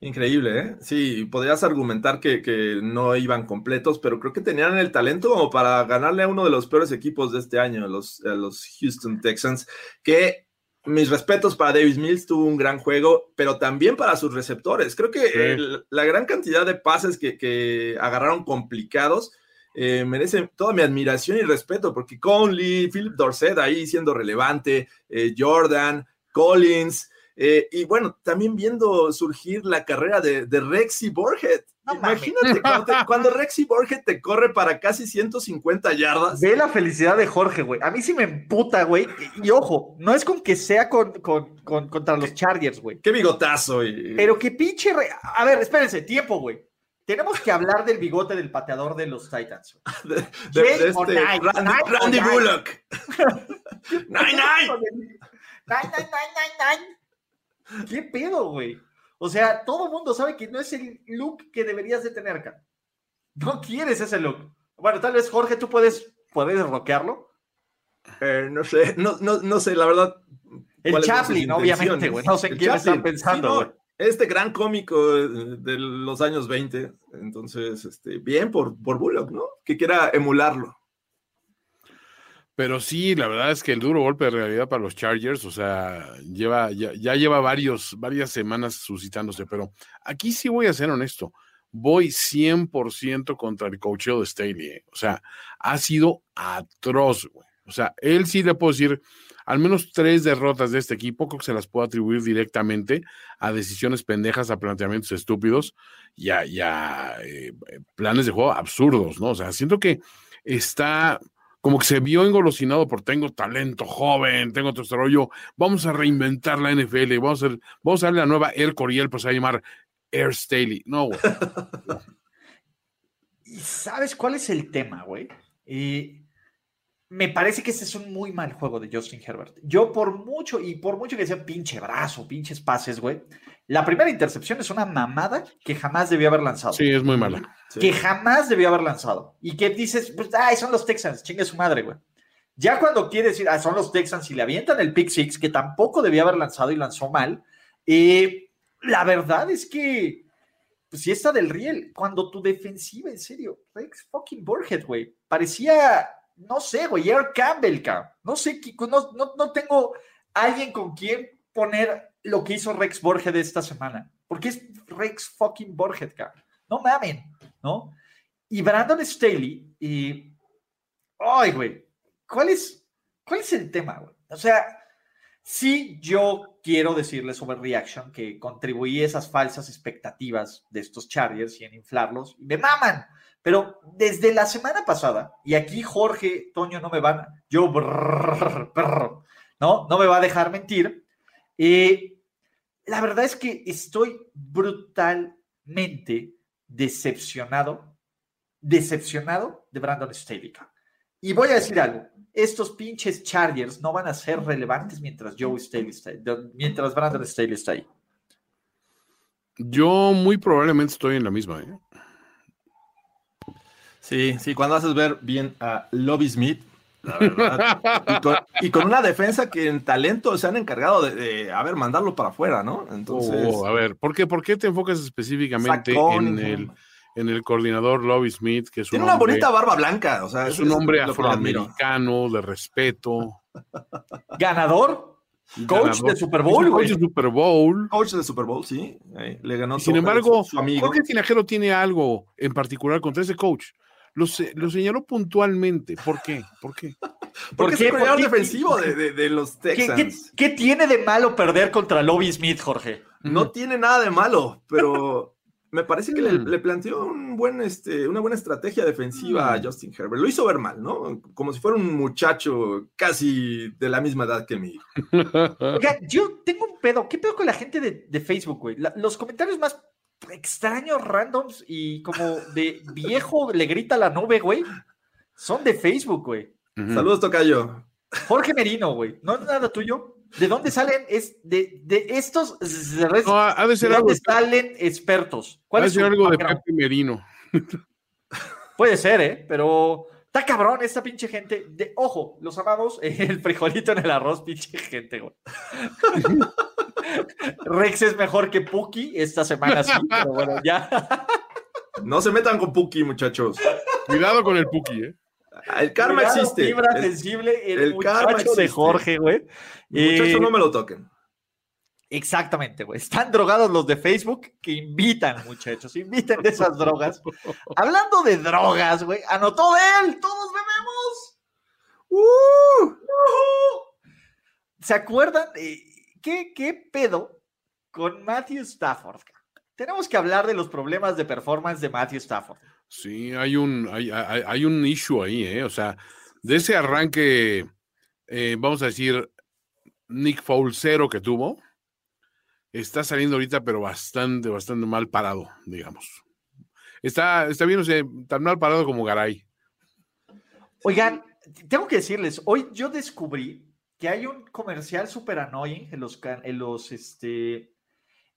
Increíble, ¿eh? Sí, podrías argumentar que, no iban completos, pero creo que tenían el talento como para ganarle a uno de los peores equipos de este año, los, los Houston Texans, que mis respetos para Davis Mills, tuvo un gran juego, pero también para sus receptores. Creo que la gran cantidad de pases que, agarraron complicados eh, merecen toda mi admiración y respeto, porque Conley, Philip Dorset ahí siendo relevante, eh, Jordan, Collins, eh, y bueno, también viendo surgir la carrera de, de Rexy Borget. Imagínate cuando, Rexy Borget te corre para casi 150 yardas. Ve la felicidad de Jorge, güey. A mí sí me emputa, güey. Y, ojo, no es con que sea con, contra los Chargers, güey. Qué bigotazo. Pero qué pinche. A ver, espérense, tiempo, güey. Tenemos que hablar del bigote del pateador de los Titans. de, este Randy, Bullock. nine, nine. Nine, nine, nine, nine. ¿Qué pedo, güey? O sea, todo el mundo sabe que no es el look que deberías de tener, cara. No quieres ese look. Bueno, tal vez, Jorge, tú puedes, puedes. Eh, no sé, no, no, no, sé, la verdad. El Chaplin, obviamente, güey. No sé quién está pensando, Este gran cómico de los años 20. Entonces, este, bien por, por Bullock, ¿no? Que quiera emularlo. Pero sí, la verdad es que el duro golpe de realidad para los Chargers, o sea, lleva, ya, lleva varios, varias semanas suscitándose, pero aquí sí voy a ser honesto, voy 100% contra el coacheo de Staley, ¿eh? o sea, ha sido atroz, güey. O sea, él sí le puedo decir, al menos tres derrotas de este equipo, creo que se las puedo atribuir directamente a decisiones pendejas, a planteamientos estúpidos y a, eh, planes de juego absurdos, ¿no? O sea, siento que está como que se vio engolosinado por tengo talento joven, tengo todo este rollo, vamos a reinventar la NFL, vamos a, vamos a darle la nueva Air Coriel, pues a llamar Air Staley. No, güey. ¿Y sabes cuál es el tema, güey? Y me parece que ese es un muy mal juego de Justin Herbert. Yo por mucho, y por mucho que sea pinche brazo, pinches pases, güey, la primera intercepción es una mamada que jamás debió haber lanzado. Sí, es muy mala. Que jamás debió haber lanzado. Y que dices, pues, ay, son los Texans, chingue su madre, güey. Ya cuando quiere decir, ah, son los Texans y le avientan el pick six, que tampoco debía haber lanzado y lanzó mal, eh, la verdad es que, pues sí está del riel. Cuando tu defensiva, en serio, Rex fucking Borget, güey, parecía, no sé, güey, Air Campbell, cabrón. No sé, no, no, no tengo alguien con quien poner lo que hizo Rex Borget esta semana. Porque es Rex fucking Borget, cabrón. No mamen, ¿no? Y Brandon Staley, y. Ay, güey. ¿Cuál es, ¿Cuál es el tema, güey? O sea, sí, yo quiero decirle sobre Reaction que contribuí a esas falsas expectativas de estos Chargers y en inflarlos. Y me maman. Pero desde la semana pasada, y aquí Jorge, Toño, no me van, yo, ¿no? No me va a dejar mentir. Eh, la verdad es que estoy brutalmente decepcionado, decepcionado de Brandon Staley. Y voy a decir algo, estos pinches Chargers no van a ser relevantes mientras Joe Staley está ahí, mientras Brandon Staley está ahí. Yo muy probablemente estoy en la misma. ¿eh? Sí, sí, cuando haces ver bien a Lobby Smith, y, con, una defensa que en talento se han encargado de, a ver, mandarlo para afuera, ¿no? Entonces. Oh, a ver, ¿por qué, ¿por qué te enfocas específicamente en el, en el coordinador Lobby Smith? Que es Tiene una bonita barba blanca, o sea. Es un hombre afroamericano, de respeto. ¿Ganador? Coach de Super Bowl, Coach de Super Bowl. Coach de Super Bowl, sí. le ganó Sin embargo, su, amigo. Jorge Tinajero tiene algo en particular contra ese coach. Lo, señaló puntualmente. ¿Por qué? ¿Por qué? Porque es el coordinador defensivo de, los Texans. ¿Qué, tiene de malo perder contra Lobby Smith, Jorge? No tiene nada de malo, pero me parece que le, mm. planteó un buen, este, una buena estrategia defensiva a mm. Justin Herbert. Lo hizo ver mal, ¿no? Como si fuera un muchacho casi de la misma edad que mi hijo. yo tengo un pedo. ¿Qué pedo con la gente de, Facebook, güey? los comentarios más extraños, randoms y como de viejo le grita la nube, güey, son de Facebook, güey. Saludos, Tocayo. Jorge Merino, güey. ¿No es nada tuyo? ¿De dónde salen? Es de, de estos. No, ha de ser ¿De dónde salen expertos? ¿Cuál ha de ser algo de Pepe Merino. Puede ser, ¿eh? Pero Está cabrón esta pinche gente. De, ojo, los amados, el frijolito en el arroz, pinche gente, güey. Rex es mejor que Puki esta semana, sí, pero bueno, ya. No se metan con Puki, muchachos. Cuidado con el Puki, ¿eh? El karma existe. Fibra sensible, el, el karma de Jorge, güey. Muchachos, no me lo toquen. Exactamente, güey. Están drogados los de Facebook que invitan, muchachos, inviten de esas drogas. Hablando de drogas, güey, anotó él, todos bebemos. ¡Uh! ¿Se acuerdan? ¿Qué, ¿Qué pedo con Matthew Stafford? Tenemos que hablar de los problemas de performance de Matthew Stafford. Sí, hay un, hay, hay, un issue ahí, ¿eh? O sea, de ese arranque, eh, vamos a decir, Nick Foulsero que tuvo, está saliendo ahorita, pero bastante, bastante mal parado, digamos. Está, está bien, o sea, tan mal parado como Garay. Oigan, tengo que decirles, hoy yo descubrí que hay un comercial super annoying en los, en los, este,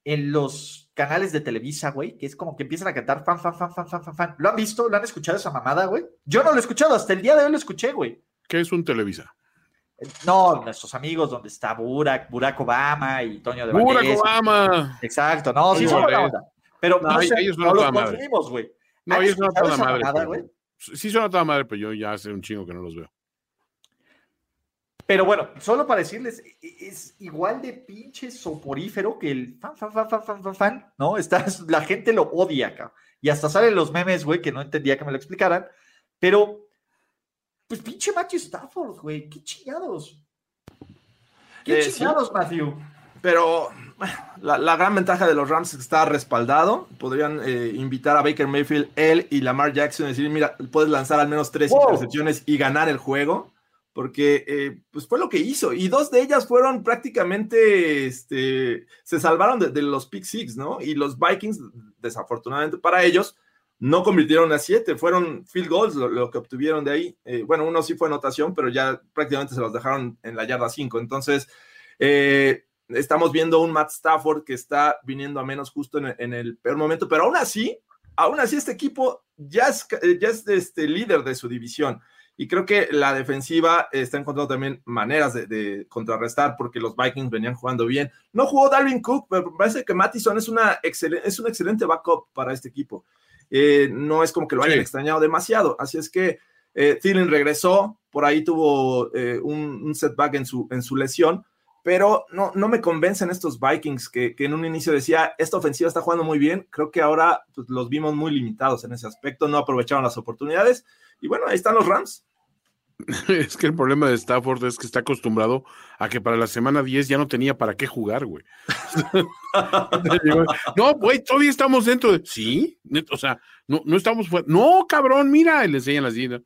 en los canales de Televisa, güey, que es como que empiezan a cantar fan, fan, fan, fan, fan, fan, fan. ¿Lo han visto? ¿Lo han escuchado esa mamada, güey? Yo no lo he escuchado, hasta el día de hoy lo escuché, güey. ¿Qué es un Televisa? No, nuestros amigos donde está Burak, Burak Obama y Toño de Burak Obama. Exacto, no, sí son buena onda. Pero no, sé, ellos no, los consumimos, güey. No, ellos a toda madre. Sí son a toda madre, pero yo ya hace un chingo que no los veo. Pero bueno, solo para decirles, e, es igual de pinche soporífero que el fan, fan, fan, fan, fan, fan, fan, ¿no? Estás, la gente lo odia acá. Y hasta salen los memes, güey, que no entendía que me lo explicaran. Pero, pues pinche Matthew Stafford, güey, qué chingados. Qué Eh, sí. chingados, Matthew. Pero la, la gran ventaja de los Rams es que está respaldado. Podrían eh, invitar a Baker Mayfield, él y Lamar Jackson y decir, mira, puedes lanzar al menos tres Wow. intercepciones y ganar el juego. Porque eh, pues fue lo que hizo. Y dos de ellas fueron prácticamente, este, se salvaron de, los pick six, ¿no? Y los Vikings, desafortunadamente para ellos, no convirtieron a siete. Fueron field goals lo, que obtuvieron de ahí. Eh, bueno, uno sí fue anotación, pero ya prácticamente se los dejaron en la yarda 5. Entonces, eh, estamos viendo un Matt Stafford que está viniendo a menos justo en en el peor momento, pero aún así, aún así este equipo ya es, ya es este líder de su división. Y creo que la defensiva está encontrando también maneras de, de contrarrestar porque los Vikings venían jugando bien. No jugó Dalvin Cook, pero me parece que Mattison es, una es un excelente backup para este equipo. Eh, no es como que lo hayan Sí. extrañado demasiado. Así es que eh, Thielen regresó, por ahí tuvo eh, un, un setback en su, en su lesión, pero no, no me convencen estos Vikings que, que en un inicio decía, esta ofensiva está jugando muy bien, creo que ahora pues, los vimos muy limitados en ese aspecto, no aprovecharon las oportunidades, y bueno, ahí están los Rams. Es que el problema de Stafford es que está acostumbrado a que para la semana 10 ya no tenía para qué jugar, güey. no, güey, todavía estamos dentro de. Sí, o sea, no, no estamos fuera. No, cabrón, mira, y le enseñan las dinas.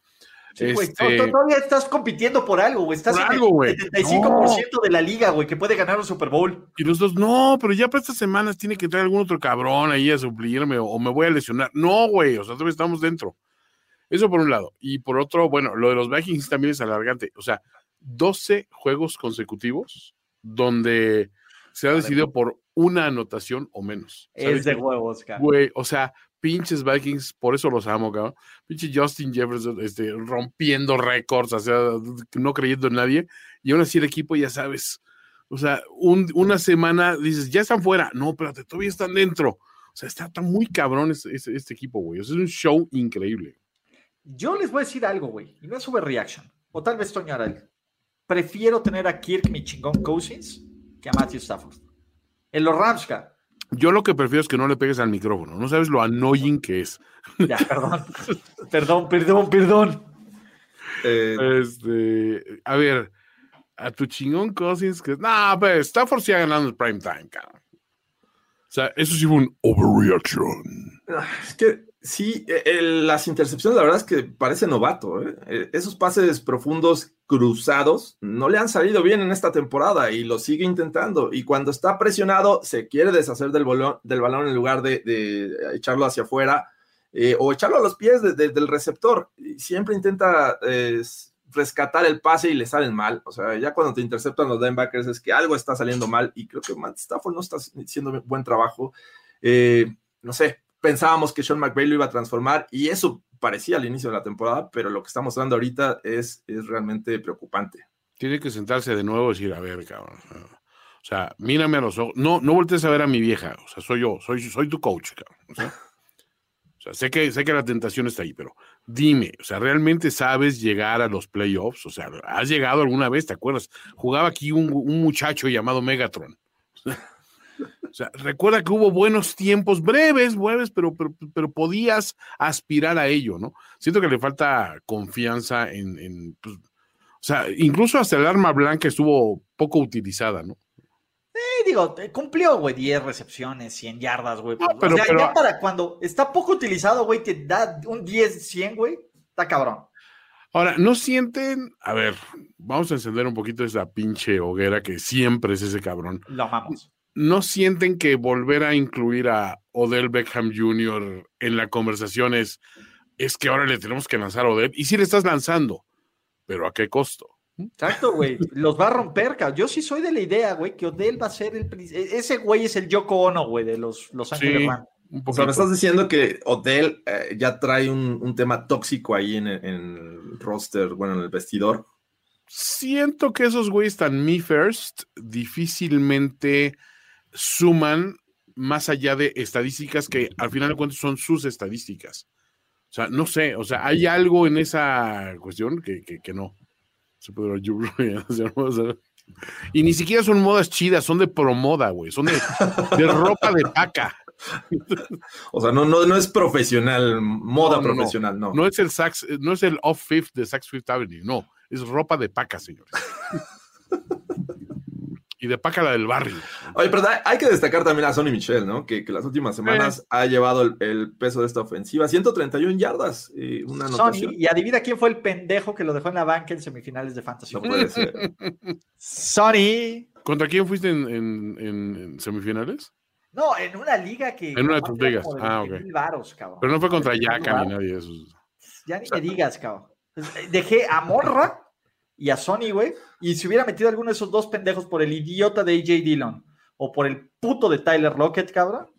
Sí, Este, to- to- todavía estás compitiendo por algo, güey. Estás Por en algo, güey. el 75% de la liga, güey, que puede ganar un Super Bowl. Y los dos, no, pero ya para estas semanas tiene que entrar algún otro cabrón ahí a suplirme o, o me voy a lesionar. No, güey, o sea, todavía estamos dentro. Eso por un lado. Y por otro, bueno, lo de los Vikings también es alargante. O sea, 12 juegos consecutivos donde se ha decidido por una anotación o menos. ¿Sabes? Es de huevos, cara. Güey, o sea, pinches Vikings, por eso los amo, cabrón. Pinche Justin Jefferson este, rompiendo récords, o sea, no creyendo en nadie. Y aún así el equipo, ya sabes, o sea, un- una semana dices, ya están fuera. No, espérate, todavía están dentro. O sea, está, está muy cabrón este, este- este equipo, güey. O sea, es un show increíble. Yo les voy a decir algo, güey, y no es overreaction. O tal vez Toño Aral. Prefiero tener a Kirk, mi chingón Cousins, que a Matthew Stafford. En los Rams, cara. Yo lo que prefiero es que no le pegues al micrófono. No sabes lo annoying que es. Ya, perdón. perdón, perdón, perdón. Eh, Este, a ver, a tu chingón Cousins, que no, pero Stafford sí ha ganado el prime time, cabrón. O sea, eso sí fue un overreaction. Es que sí, el- las intercepciones, la verdad es que parece novato. ¿eh? Eh, Esos pases profundos cruzados no le han salido bien en esta temporada y lo sigue intentando. Y cuando está presionado, se quiere deshacer del, bolón- del balón en lugar de, echarlo hacia afuera eh, o echarlo a los pies de- de- del receptor. Siempre intenta eh, rescatar el pase y le salen mal. O sea, ya cuando te interceptan los linebackers es que algo está saliendo mal y creo que Matt Stafford no está haciendo buen trabajo. Eh, no sé, pensábamos que Sean McVay lo iba a transformar y eso parecía al inicio de la temporada, pero lo que está mostrando ahorita es, es realmente preocupante. Tiene que sentarse de nuevo y decir, a ver, cabrón. O sea, mírame a los ojos. No, no voltees a ver a mi vieja. O sea, soy yo, soy, soy tu coach, cabrón. O sea, o sea, sé, que, sé que la tentación está ahí, pero dime, o sea, ¿realmente sabes llegar a los playoffs? O sea, ¿has llegado alguna vez? ¿Te acuerdas? Jugaba aquí un, un muchacho llamado Megatron. O sea, recuerda que hubo buenos tiempos, breves, breves, pero, pero, pero podías aspirar a ello, ¿no? Siento que le falta confianza en, en, pues, o sea, incluso hasta el arma blanca estuvo poco utilizada, ¿no? Sí, digo, cumplió, güey, 10 recepciones, 100 yardas, güey. No, Pues, pero- o sea, pero- ya para cuando está poco utilizado, güey, te da un 10, 100, güey, está cabrón. Ahora, ¿no sienten? A ver, vamos a encender un poquito esa pinche hoguera que siempre es ese cabrón. Lo amamos. ¿No sienten que volver a incluir a Odell Beckham Jr. en la conversación es, es que ahora le tenemos que lanzar a Odell? Y sí le estás lanzando, pero ¿a qué costo? Exacto, güey. Los va a romper, cabrón. Yo sí soy de la idea, güey, que Odell va a ser el. e- Ese güey es el Yoko Ono, güey, de los Los Ángeles Sí. Un O sea, me estás diciendo que Odell eh, ya trae un, un tema tóxico ahí en el, en el roster, bueno, en el vestidor. Siento que esos güeyes tan me first difícilmente suman más allá de estadísticas que al final de cuentas son sus estadísticas. O sea, no sé, o sea, hay algo en esa cuestión que, que- que no. Y ni siquiera son modas chidas, son de promoda, güey. Son de, de ropa de paca. o sea, no, no, no es profesional, moda profesional, no. No, es el sax, no es el off fifth de Saks Fifth Avenue, no. Es ropa de paca, señores. y de paca la del barrio. Oye, pero hay que destacar también a Sonny Michel, ¿no? Que, que las últimas semanas ha llevado el, peso de esta ofensiva. 131 yardas, y una anotación. y adivina quién fue el pendejo que lo dejó en la banca en semifinales de Fantasy. No puede ser. Sonny. ¿Contra quién fuiste en, en semifinales? No, en una liga que. En una de tus ligas. Ah, ok. Pero no fue contra Yaka ni nadie de esos. Ya ni me digas, cabrón. Eh, dejé a Morra y a Sony, güey. Y si hubiera metido alguno de esos dos pendejos por el idiota de AJ Dillon o por el puto de Tyler Lockett, cabrón.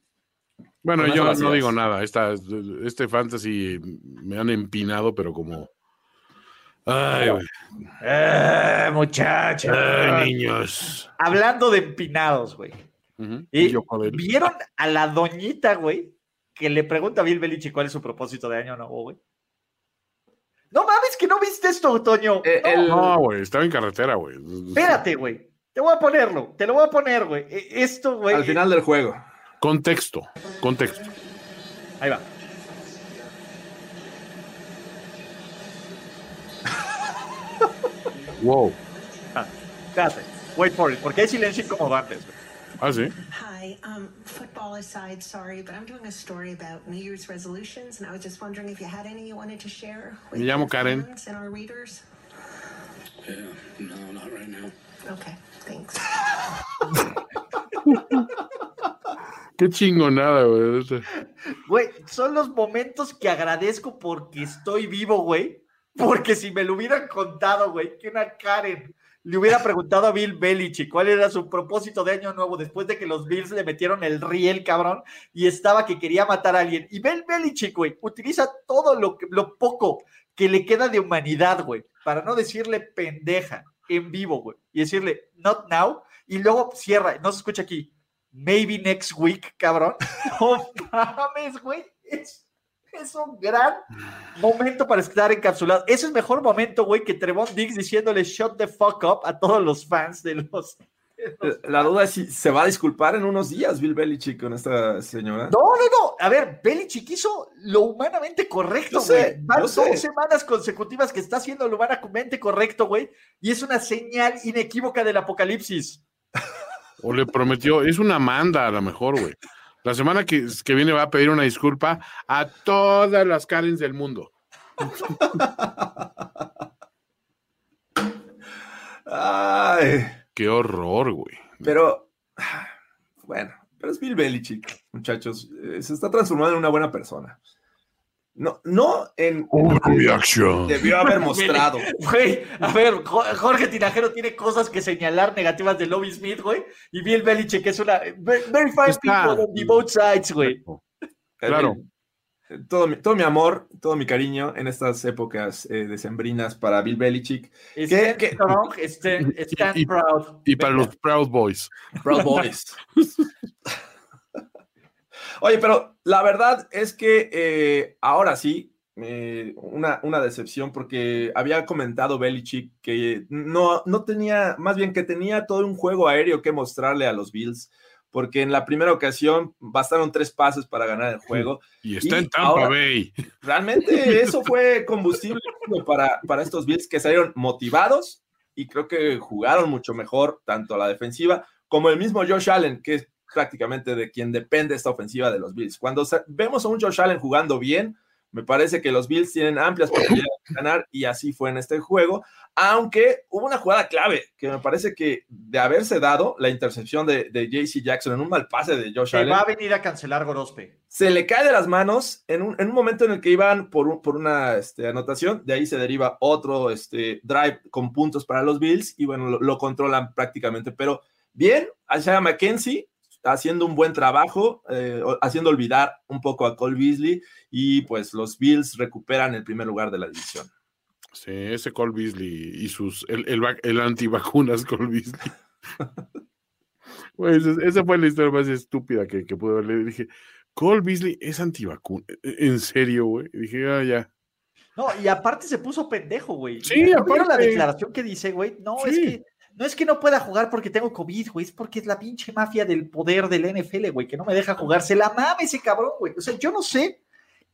Bueno, yo no digo nada. Esta, este fantasy me han empinado, pero como. Ay, güey. Eh, muchachos. Ay, niños. Hablando de empinados, güey. Y vieron a la doñita, güey, que le pregunta a Bill Belichick cuál es su propósito de año nuevo, güey. No mames, que no viste esto, Toño. Eh, no, güey, estaba en carretera, güey. Espérate, güey. Te voy a ponerlo, te lo voy a poner, güey. E, esto, güey. Al final del juego. Contexto, contexto. Ahí va. wow. Ah, espérate, wait for it, porque hay silencio como antes, güey. Ah, sí. Hi. Um, football aside, sorry, but I'm doing a story about New Year's resolutions, and I was just wondering if you had any you wanted to share with Me llamo Karen. and our readers. Yeah, no, not right now. Okay, thanks. Qué chingonada, güey. Güey, son los momentos que agradezco porque estoy vivo, güey. Porque si me lo hubieran contado, güey, que una Karen le hubiera preguntado a Bill Belichick cuál era su propósito de año nuevo después de que los Bills le metieron el riel, cabrón, y estaba que quería matar a alguien. Y Bill Belichick, güey, utiliza todo lo, que, lo poco que le queda de humanidad, güey, para no decirle pendeja en vivo, güey, y decirle not now, y luego cierra, no se escucha aquí, maybe next week, cabrón. No mames, güey. Es es un gran momento para estar encapsulado. Ese es el mejor momento, güey, que Trevon Diggs diciéndole shut the fuck up a todos los fans de los. La duda es si se va a disculpar en unos días Bill Belichick con esta señora. No, no, no. A ver, Belichick hizo lo humanamente correcto, güey. Van dos semanas consecutivas que está haciendo lo humanamente correcto, güey. Y es una señal inequívoca del apocalipsis. O le prometió, es una manda a lo mejor, güey. La semana que, viene va a pedir una disculpa a todas las Karens del mundo. Ay. Qué horror, güey. Pero, bueno, pero es Bill Belichick, muchachos. Eh, se está transformando en una buena persona. No, no en. Debió haber mostrado. Güey, a ver, Jorge Tinajero tiene cosas que señalar negativas de Lobby Smith, güey. Y Bill Belichick es una. Very fine people on the both sides, güey. Claro. Todo mi, todo mi amor, todo mi cariño en estas épocas eh, decembrinas para Bill Belichick. Stand strong, stand, proud. Y para los Proud Boys. Proud Boys. Oye, pero la verdad es que eh, ahora sí, eh, una, una, decepción porque había comentado Belichick que no, no tenía, más bien que tenía todo un juego aéreo que mostrarle a los Bills, porque en la primera ocasión bastaron tres pases para ganar el juego. Y está en Tampa Bay. Realmente eso fue combustible para, para estos Bills que salieron motivados y creo que jugaron mucho mejor tanto a la defensiva como el mismo Josh Allen, que prácticamente de quien depende esta ofensiva de los Bills. Cuando vemos a un Josh Allen jugando bien, me parece que los Bills tienen amplias posibilidades de ganar y así fue en este juego, aunque hubo una jugada clave que me parece que de haberse dado la intercepción de, de JC Jackson en un mal pase de Josh Allen. va a venir a cancelar Gorospe. Se le cae de las manos en un, momento en el que iban por, por una este, anotación, de ahí se deriva otro este, drive con puntos para los Bills y bueno, lo, lo controlan prácticamente, pero bien, allá McKenzie haciendo un buen trabajo, eh, haciendo olvidar un poco a Cole Beasley y pues los Bills recuperan el primer lugar de la división. Sí, ese Cole Beasley y sus, el, el, el antivacunas Cole Beasley. pues esa fue la historia más estúpida que, que pude verle. Dije, Cole Beasley es antivacuna. ¿En serio, güey? Dije, ah, ya. No, y aparte se puso pendejo, güey. Sí, ¿No aparte. la declaración que dice, güey? No, es que no es que no pueda jugar porque tengo COVID, güey, es porque es la pinche mafia del poder del NFL, güey, que no me deja jugar. Se la mame ese cabrón, güey. O sea, yo no sé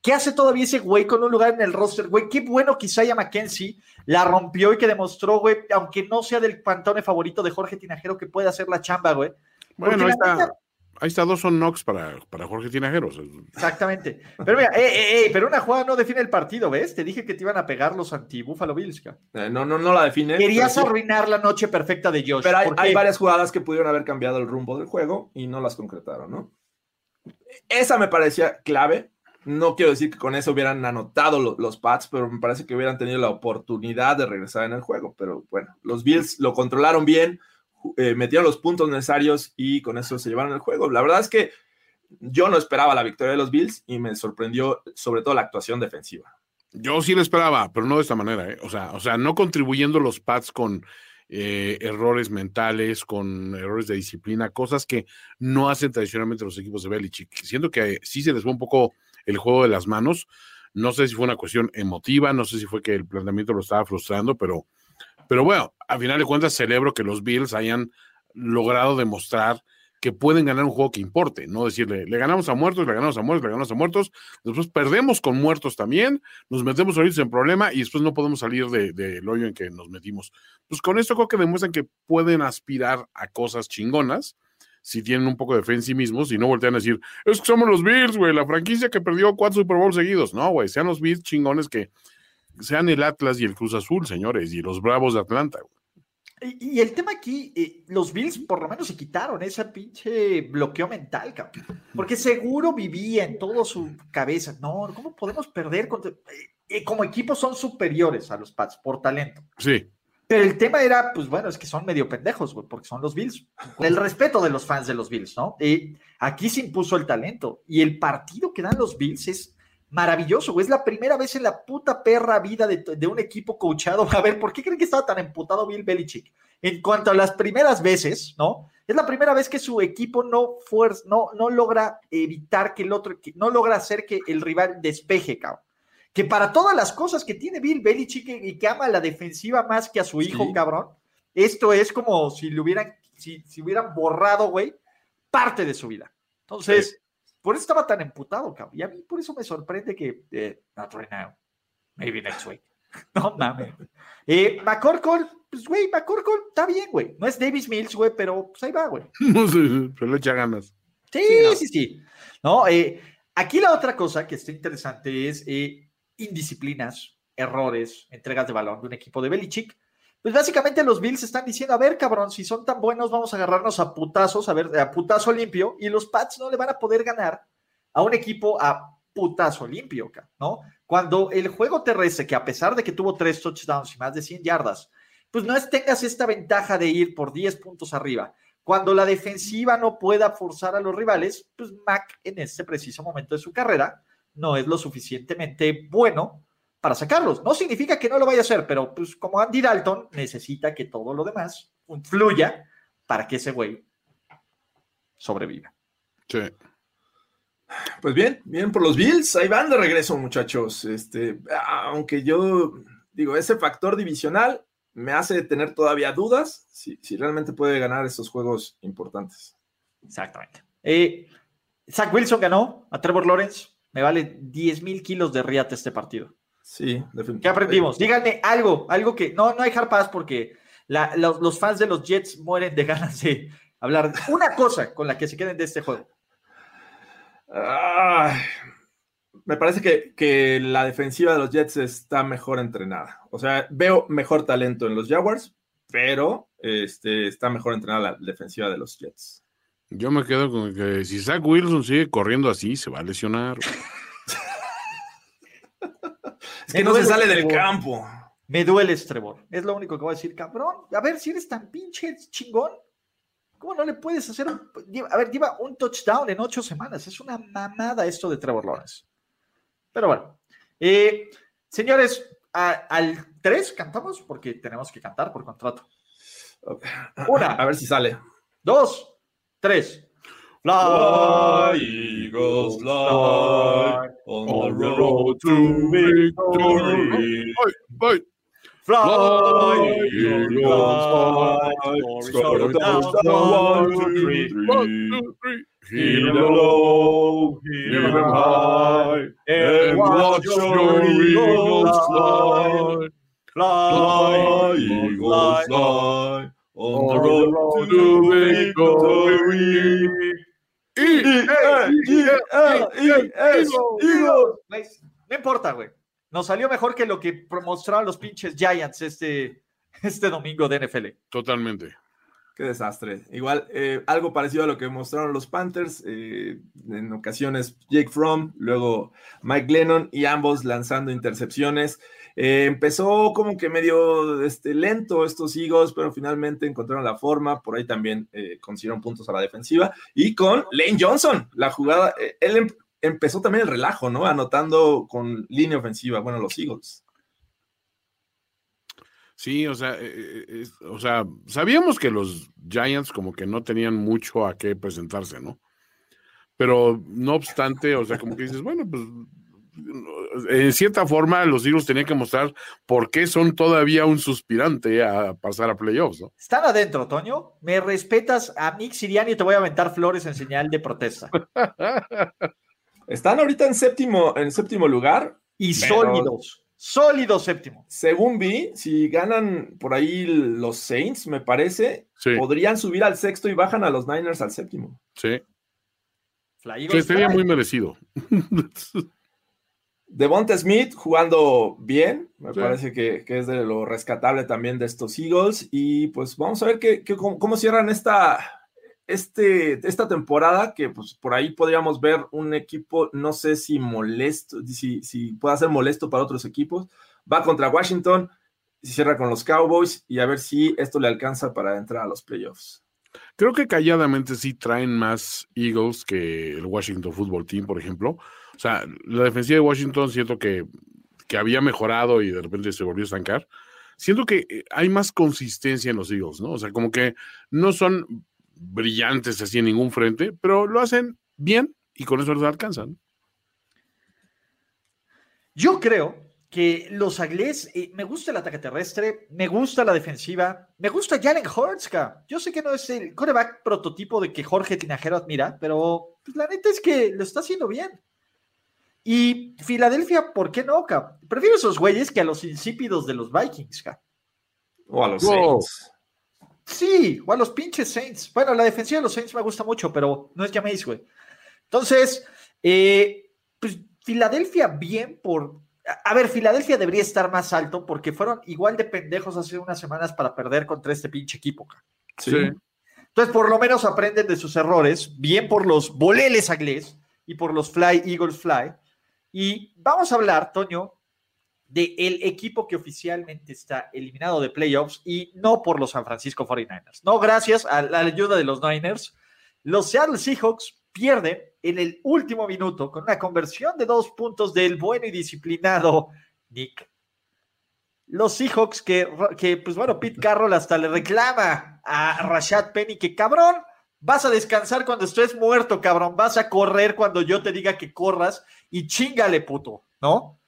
qué hace todavía ese güey con un lugar en el roster, güey. Qué bueno que Isaiah McKenzie la rompió y que demostró, güey, aunque no sea del pantone favorito de Jorge Tinajero, que puede hacer la chamba, güey. Bueno, está, neta- ahí está Dawson Knox para, para Jorge Tinajeros. Exactamente. Pero mira, eh, eh, eh, pero una jugada no define el partido, ¿ves? Te dije que te iban a pegar los anti-Buffalo Bills. Eh, no, no, no la define. Querías pero arruinar la noche perfecta de Josh. Pero hay, hay varias jugadas que pudieron haber cambiado el rumbo del juego y no las concretaron, ¿no? Esa me parecía clave. No quiero decir que con eso hubieran anotado lo- los Pats, pero me parece que hubieran tenido la oportunidad de regresar en el juego. Pero bueno, los Bills lo controlaron bien, eh, los puntos necesarios y con eso se llevaron el juego. La verdad es que yo no esperaba la victoria de los Bills y me sorprendió sobre todo la actuación defensiva. Yo sí lo esperaba, pero no de esta manera, ¿eh? O sea, o sea, no contribuyendo los Pats con eh, errores mentales, con errores de disciplina, cosas que no hacen tradicionalmente los equipos de Belichick. Siento que sí se les fue un poco el juego de las manos. No sé si fue una cuestión emotiva, no sé si fue que el planteamiento lo estaba frustrando, pero, pero bueno, a final de cuentas celebro que los Bills hayan logrado demostrar que pueden ganar un juego que importe, no decirle, le ganamos a muertos, le ganamos a muertos, le ganamos a muertos, después perdemos con muertos también, nos metemos ahorita en problema y después no podemos salir del de, del hoyo en que nos metimos. Pues con esto creo que demuestran que pueden aspirar a cosas chingonas si tienen un poco de fe en sí mismos y no voltean a decir, es que somos los Bills, güey, la franquicia que perdió cuatro Super Bowls seguidos. No, güey, sean los Bills chingones que sean el Atlas y el Cruz Azul, señores, y los Bravos de Atlanta. Güey. Y, y el tema aquí, eh, los Bills por lo menos se quitaron ese pinche bloqueo mental, cabrón. Porque seguro vivía en toda su cabeza. No, ¿cómo podemos perder? Contra... Eh, eh, como equipo son superiores a los Pats por talento. Sí, Pero el tema era, pues bueno, es que son medio pendejos, güey, porque son los Bills. El respeto de los fans de los Bills, ¿no? Eh, aquí se impuso el talento. Y el partido que dan los Bills es maravilloso, güey. Es la primera vez en la puta perra vida de, de un equipo coachado. A ver, ¿por qué creen que estaba tan emputado Bill Belichick? En cuanto a las primeras veces, ¿no? Es la primera vez que su equipo no, fuerza, no, no logra evitar que el otro, que no logra hacer que el rival despeje, cabrón que para todas las cosas que tiene Bill Belichick y que ama la defensiva más que a su hijo, Sí. cabrón, esto es como si le hubieran, si, si hubieran borrado, güey, parte de su vida. Entonces, por eso estaba tan emputado, cabrón. Y a mí por eso me sorprende que, eh, not right now, maybe next week. No mames. Eh, McCorkle, pues, güey, McCorkle está bien, güey. No es Davis Mills, güey, pero pues ahí va, güey. no sé, pero le echa ganas. Sí, Sí, no. sí, sí. No, eh, aquí la otra cosa que está interesante es eh, indisciplinas, errores, entregas de balón de un equipo de Belichick. Pues básicamente los Bills están diciendo, a ver, cabrón, si son tan buenos, vamos a agarrarnos a putazos, a ver, a putazo limpio, y los Pats no le van a poder ganar a un equipo a putazo limpio, ¿no? Cuando el juego terrestre, que a pesar de que tuvo tres touchdowns y más de 100 yardas, pues no tengas esta ventaja de ir por 10 puntos arriba. Cuando la defensiva no pueda forzar a los rivales, pues Mac en este preciso momento de su carrera no es lo suficientemente bueno para sacarlos. No significa que no lo vaya a hacer, pero pues como Andy Dalton necesita que todo lo demás fluya para que ese güey sobreviva. Sí. Pues bien, bien por los Bills, ahí van de regreso, muchachos. Este, aunque yo digo, ese factor divisional me hace tener todavía dudas si, si realmente puede ganar esos juegos importantes. Exactamente. Eh, Zach Wilson ganó a Trevor Lawrence. Me vale 10 mil kilos de riata este partido. Sí, definitivamente. ¿Qué aprendimos? Díganme algo, algo que no, no hay hard pass porque la- los, los fans de los Jets mueren de ganas de hablar. de Una cosa con la que se queden de este juego. Me parece que, que la defensiva de los Jets está mejor entrenada. O sea, veo mejor talento en los Jaguars, pero este, está mejor entrenada la defensiva de los Jets. Yo me quedo con que si Zach Wilson sigue corriendo así, se va a lesionar. Es que no se sale del campo. Me duele Trevor. Es lo único que voy a decir, cabrón. A ver, si eres tan pinche chingón, ¿cómo no le puedes hacer un... A ver, lleva un touchdown en ocho semanas. Es una mamada esto de Trevor Lawrence. Pero bueno. Eh, señores, a- al 3 cantamos porque tenemos que cantar por contrato. Una. A ver si sale. Dos, tres. Fly, Eagles, fly on the road to victory. Ay, fly, Eagles, fly. fly. Score a touchdown, one, two, three. one, two, three. Hear them low, hear them high, and watch your eagles fly. Fly, eagles, fly on the road to victory. No importa, güey. Nos salió mejor que lo que mostraron los pinches Giants este, este domingo de NFL. Totalmente. Qué desastre. Igual, eh, algo parecido a lo que mostraron los Panthers. eh, en ocasiones Jake Fromm, luego Mike Lennon y ambos lanzando intercepciones. Eh, empezó como que medio este, lento estos Eagles, pero finalmente encontraron la forma. Por ahí también eh, consiguieron puntos a la defensiva. Y con Lane Johnson, la jugada, eh, él em- empezó también el relajo, ¿no? Anotando con línea ofensiva, bueno, los Eagles. Sí, o sea, o sea, sabíamos que los Giants como que no tenían mucho a qué presentarse, ¿no? Pero no obstante, o sea, como que dices, bueno, pues en cierta forma los Eagles tenían que mostrar por qué son todavía un suspirante a pasar a playoffs, ¿no? Están adentro, Toño. Me respetas a Nick Siriani y te voy a aventar flores en señal de protesta. Están ahorita en séptimo, en séptimo lugar. Y Pero- sólidos. Sólidos séptimo. Según vi, si ganan por ahí los Saints, me parece, Sí, podrían subir al sexto y bajan a los Niners al séptimo. sí. Eagles sería muy merecido. Devonta Smith jugando bien, me Sí. parece que, que es de lo rescatable también de estos Eagles. Y pues vamos a ver qué- cómo, cómo cierran esta, este, esta temporada, que pues por ahí podríamos ver un equipo, no sé si molesto, si, si pueda ser molesto para otros equipos. Va contra Washington, se cierra con los Cowboys y a ver si esto le alcanza para entrar a los playoffs. Creo que calladamente sí traen más Eagles que el Washington Football Team, por ejemplo. O sea, la defensiva de Washington siento que, que había mejorado y de repente se volvió a estancar. Siento que eh, hay más consistencia en los Eagles, ¿no? O sea, como que no son brillantes así en ningún frente, pero lo hacen bien y con eso les alcanzan. Yo creo que los Aglés, eh, me gusta el ataque terrestre, me gusta la defensiva, me gusta Jalen Hurts, ca. Yo sé que no es el coreback prototipo de que Jorge Tinajero admira, pero pues, la neta es que lo está haciendo bien. Y Filadelfia, ¿por qué no, ca? Prefiero esos güeyes que a los insípidos de los Vikings, ca. O a los Wow. Saints. Sí, o a los pinches Saints. Bueno, la defensiva de los Saints me gusta mucho, pero no es Jameis, güey. Entonces, eh, pues Filadelfia bien por... A ver, Filadelfia debería estar más alto porque fueron igual de pendejos hace unas semanas para perder contra este pinche equipo. ca. Sí. Entonces, por lo menos aprenden de sus errores, bien por los boleles aglés y por los Fly Eagles Fly. Y vamos a hablar, Toño, del equipo que oficialmente está eliminado de playoffs y no por los San Francisco 49ers. No, gracias a la ayuda de los Niners. Los Seattle Seahawks pierden en el último minuto con una conversión de dos puntos del bueno y disciplinado Nick. Los Seahawks que, que pues bueno, Pete Carroll hasta le reclama a Rashad Penny que cabrón, vas a descansar cuando estés muerto, cabrón, vas a correr cuando yo te diga que corras y chingale, puto, ¿no?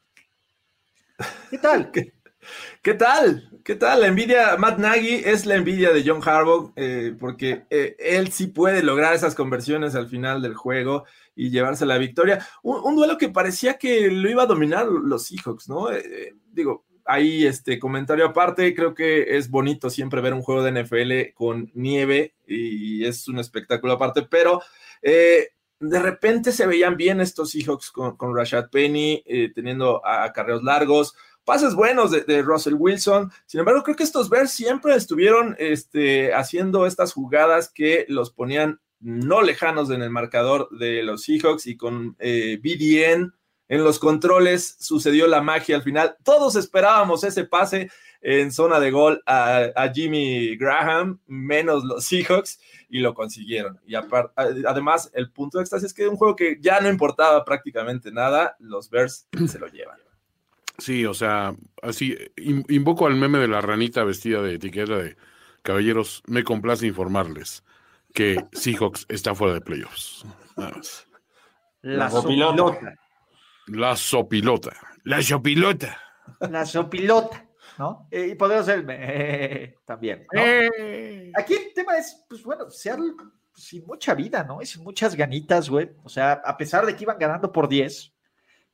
¿Qué tal? ¿Qué tal? ¿Qué tal? La envidia, Matt Nagy es la envidia de John Harbaugh, eh, porque eh, él sí puede lograr esas conversiones al final del juego y llevarse la victoria. Un, duelo que parecía que lo iba a dominar los Seahawks, ¿no? Eh, digo, ahí este comentario aparte, creo que es bonito siempre ver un juego de NFL con nieve y es un espectáculo aparte, pero eh, de repente se veían bien estos Seahawks con, Rashad Penny, eh, teniendo acarreos largos pases buenos de, de, Russell Wilson. Sin embargo, creo que estos Bears siempre estuvieron este, haciendo estas jugadas que los ponían no lejanos en el marcador de los Seahawks y con eh, BDN en los controles sucedió la magia al final. Todos esperábamos ese pase en zona de gol a, a Jimmy Graham, menos los Seahawks, y lo consiguieron. Y además, el punto de éxtasis es que un juego que ya no importaba prácticamente nada, los Bears se lo llevan. Sí, o sea, así invoco al meme de la ranita vestida de etiqueta de caballeros, me complace informarles que Seahawks está fuera de playoffs. Nada más. La, sopilota. La sopilota. La sopilota. La sopilota, ¿no? Eh, y podemos ser eh, también. ¿no? Eh. Aquí el tema es, pues bueno, Seattle sin mucha vida, ¿no? Y sin muchas ganitas, güey. O sea, a pesar de que iban ganando por 10,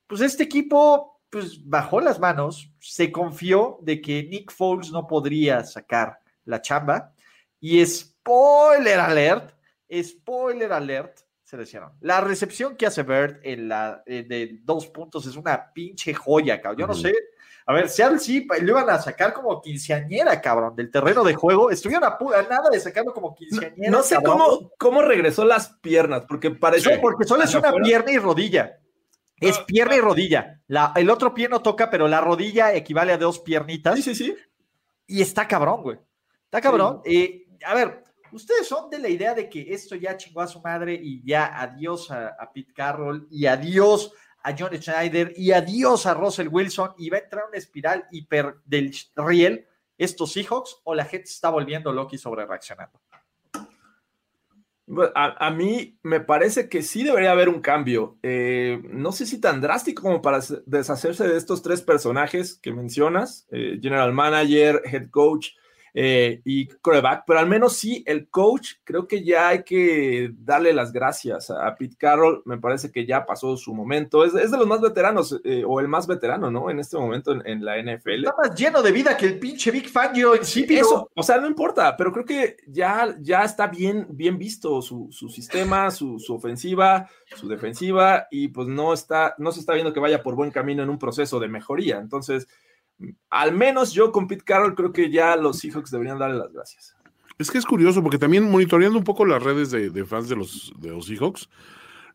pues este equipo, pues bajó las manos, se confió de que Nick Foles no podría sacar la chamba. Y spoiler alert, spoiler alert, se le hicieron. La recepción que hace Bird en la, eh, de dos puntos es una pinche joya, cabrón. Yo no sé. A ver, Seattle sí, lo iban a sacar como quinceañera, cabrón, del terreno de juego. Estuvieron a, a nada de sacarlo como quinceañera. No sé cabrón. cómo, cómo regresó las piernas, porque pareció. No, porque solo es una pierna y rodilla. Es Ah, pierna y rodilla. La, el otro pie no toca, pero la rodilla equivale a dos piernitas. Sí, sí, sí. Y está cabrón, güey. Está cabrón. Eh, a ver, ustedes son de la idea de que esto ya chingó a su madre y ya adiós a, a Pete Carroll y adiós a John Schneider y adiós a Russell Wilson y va a entrar una espiral hiper del riel estos Seahawks o la gente está volviendo y sobre reaccionando. A, mí me parece que sí debería haber un cambio. Eh, no sé si tan drástico como para se- deshacerse de estos tres personajes que mencionas, eh, General Manager, Head Coach eh, y Coreback, pero al menos sí el coach, creo que ya hay que darle las gracias a, Pete Carroll. Me parece que ya pasó su momento. Es, es de los más veteranos, eh, o el más veterano, ¿no? En este momento en, en la NFL. Está más lleno de vida que el pinche Big Fangio insípido. Eso, o sea, no importa, pero creo que ya, ya está bien, bien visto su, su sistema, su, su ofensiva, su defensiva, y pues no está, no se está viendo que vaya por buen camino en un proceso de mejoría. Entonces, al menos yo con Pete Carroll creo que ya los Seahawks deberían darle las gracias. Es que es curioso porque también monitoreando un poco las redes de, de fans de los, de los Seahawks,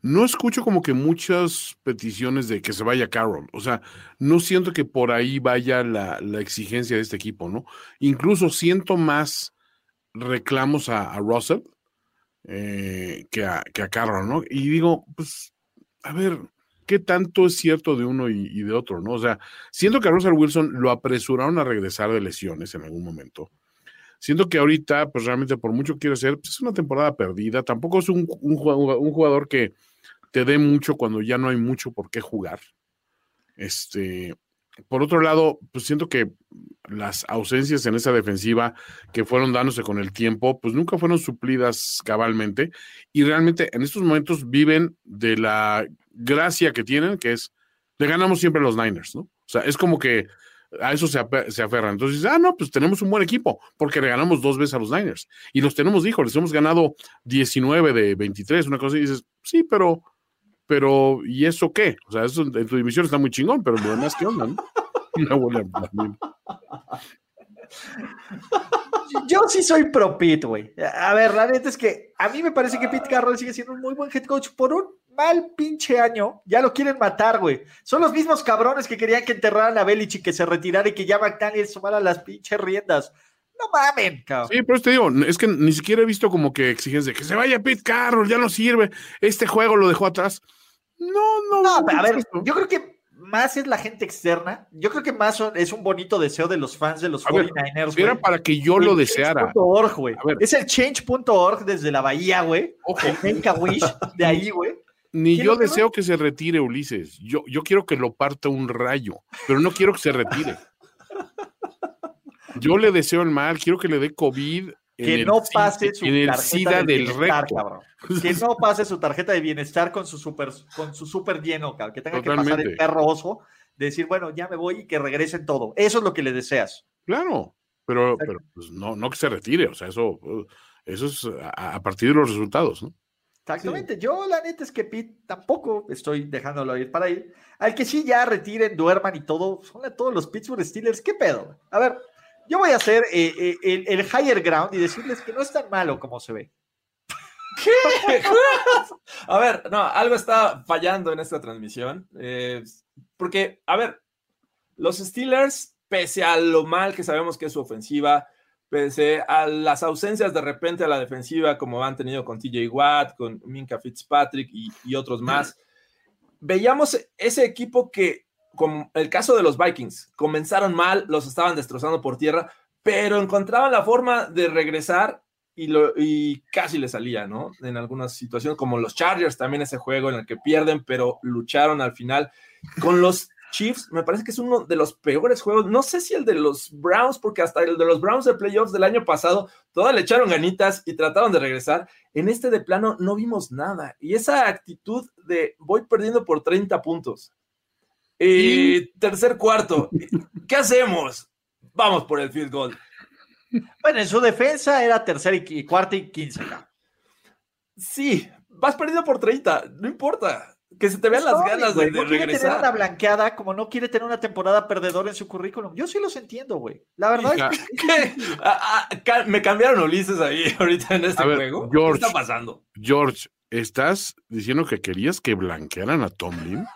no escucho como que muchas peticiones de que se vaya Carroll. O sea, no siento que por ahí vaya la, la exigencia de este equipo, ¿no? Incluso siento más reclamos a, Russell eh, que, a, que a Carroll, ¿no? Y digo, pues, a ver, ¿qué tanto es cierto de uno y, de otro, ¿no? O sea, siento que a Russell Wilson lo apresuraron a regresar de lesiones en algún momento. Siento que ahorita, pues realmente por mucho quiere ser, pues es una temporada perdida. Tampoco es un, un jugador que te dé mucho cuando ya no hay mucho por qué jugar. Este, por otro lado, pues siento que las ausencias en esa defensiva que fueron dándose con el tiempo, pues nunca fueron suplidas cabalmente y realmente en estos momentos viven de la gracia que tienen, que es, le ganamos siempre a los Niners, ¿no? O sea, es como que a eso se, se aferran. Entonces, ah, no, pues tenemos un buen equipo, porque le ganamos dos veces a los Niners. Y los tenemos, hijo, les hemos ganado 19 de 23, una cosa, y dices, sí, pero, pero, ¿y eso qué? O sea, eso en tu división está muy chingón, pero lo demás, ¿qué onda? no? También. Yo sí soy pro Pete, güey. A ver, la neta es que a mí me parece que Pete Carroll sigue siendo un muy buen head coach por un mal pinche año. Ya lo quieren matar, güey. Son los mismos cabrones que querían que enterraran a Belichick, que se retirara y que ya McDaniels tomara las pinches riendas. No mamen, cabrón. Sí, pero te digo, es que ni siquiera he visto como que exigencias de que se vaya Pete Carroll, ya no sirve, este juego lo dejó atrás. No, no, No, a ver, yo creo que más es la gente externa. Yo creo que más son- es un bonito deseo de los fans de los A ver, 49ers, Era para que yo lo deseara. Es el change.org desde la bahía, güey. Ojo. El Make a Wish de ahí, güey. Ni yo deseo que se retire Ulises. Yo, yo quiero que lo parta un rayo, pero no quiero que se retire. Yo le deseo el mal, quiero que le dé COVID. Que no pase su en el tarjeta SIDA de del bienestar, recto. cabrón. Que no pase su tarjeta de bienestar con su super, con su super lleno, cabrón. Que tenga que pasar el perro oso, de decir, bueno, ya me voy y que regresen todo. Eso es lo que le deseas. Claro, pero, pero pues, no, no que se retire. O sea, eso, uh, eso es a, a partir de los resultados, ¿no? Exactamente. Yo, la neta es que Pete tampoco estoy dejándolo ir para ir. Al que sí ya retiren, duerman y todo, son a todos los Pittsburgh Steelers. ¿Qué pedo? A ver, yo voy a hacer eh, eh, el, el higher ground y decirles que no es tan malo como se ve. A ver, no, algo está fallando en esta transmisión. eh, porque, a ver, los Steelers, pese a lo mal que sabemos que es su ofensiva, pese a las ausencias de repente a la defensiva, como han tenido con TJ Watt, con Minka Fitzpatrick y, y otros más, veíamos ese equipo que, como el caso de los Vikings, comenzaron mal, los estaban destrozando por tierra, pero encontraban la forma de regresar y, lo, y casi le salía, ¿no? En algunas situaciones, como los Chargers, también ese juego en el que pierden, pero lucharon al final. Con los Chiefs, me parece que es uno de los peores juegos. No sé si el de los Browns, porque hasta el de los Browns de playoffs del año pasado, todas le echaron ganitas y trataron de regresar. En este de plano no vimos nada. Y esa actitud de voy perdiendo por 30 puntos. Y tercer cuarto, ¿qué hacemos? Vamos por el field goal. Bueno, en su defensa era tercera y cuarta y quince. Sí, vas perdiendo por 30, no importa. Que se te vean las ganas de, no quiere tener una blanqueada como no quiere tener una temporada perdedora en su currículum. Yo sí los entiendo, güey. La verdad es que... Ah, ah, me cambiaron Ulises ahí ahorita en este juego. ¿Qué está pasando? George, ¿estás diciendo que querías que blanquearan a Tomlin?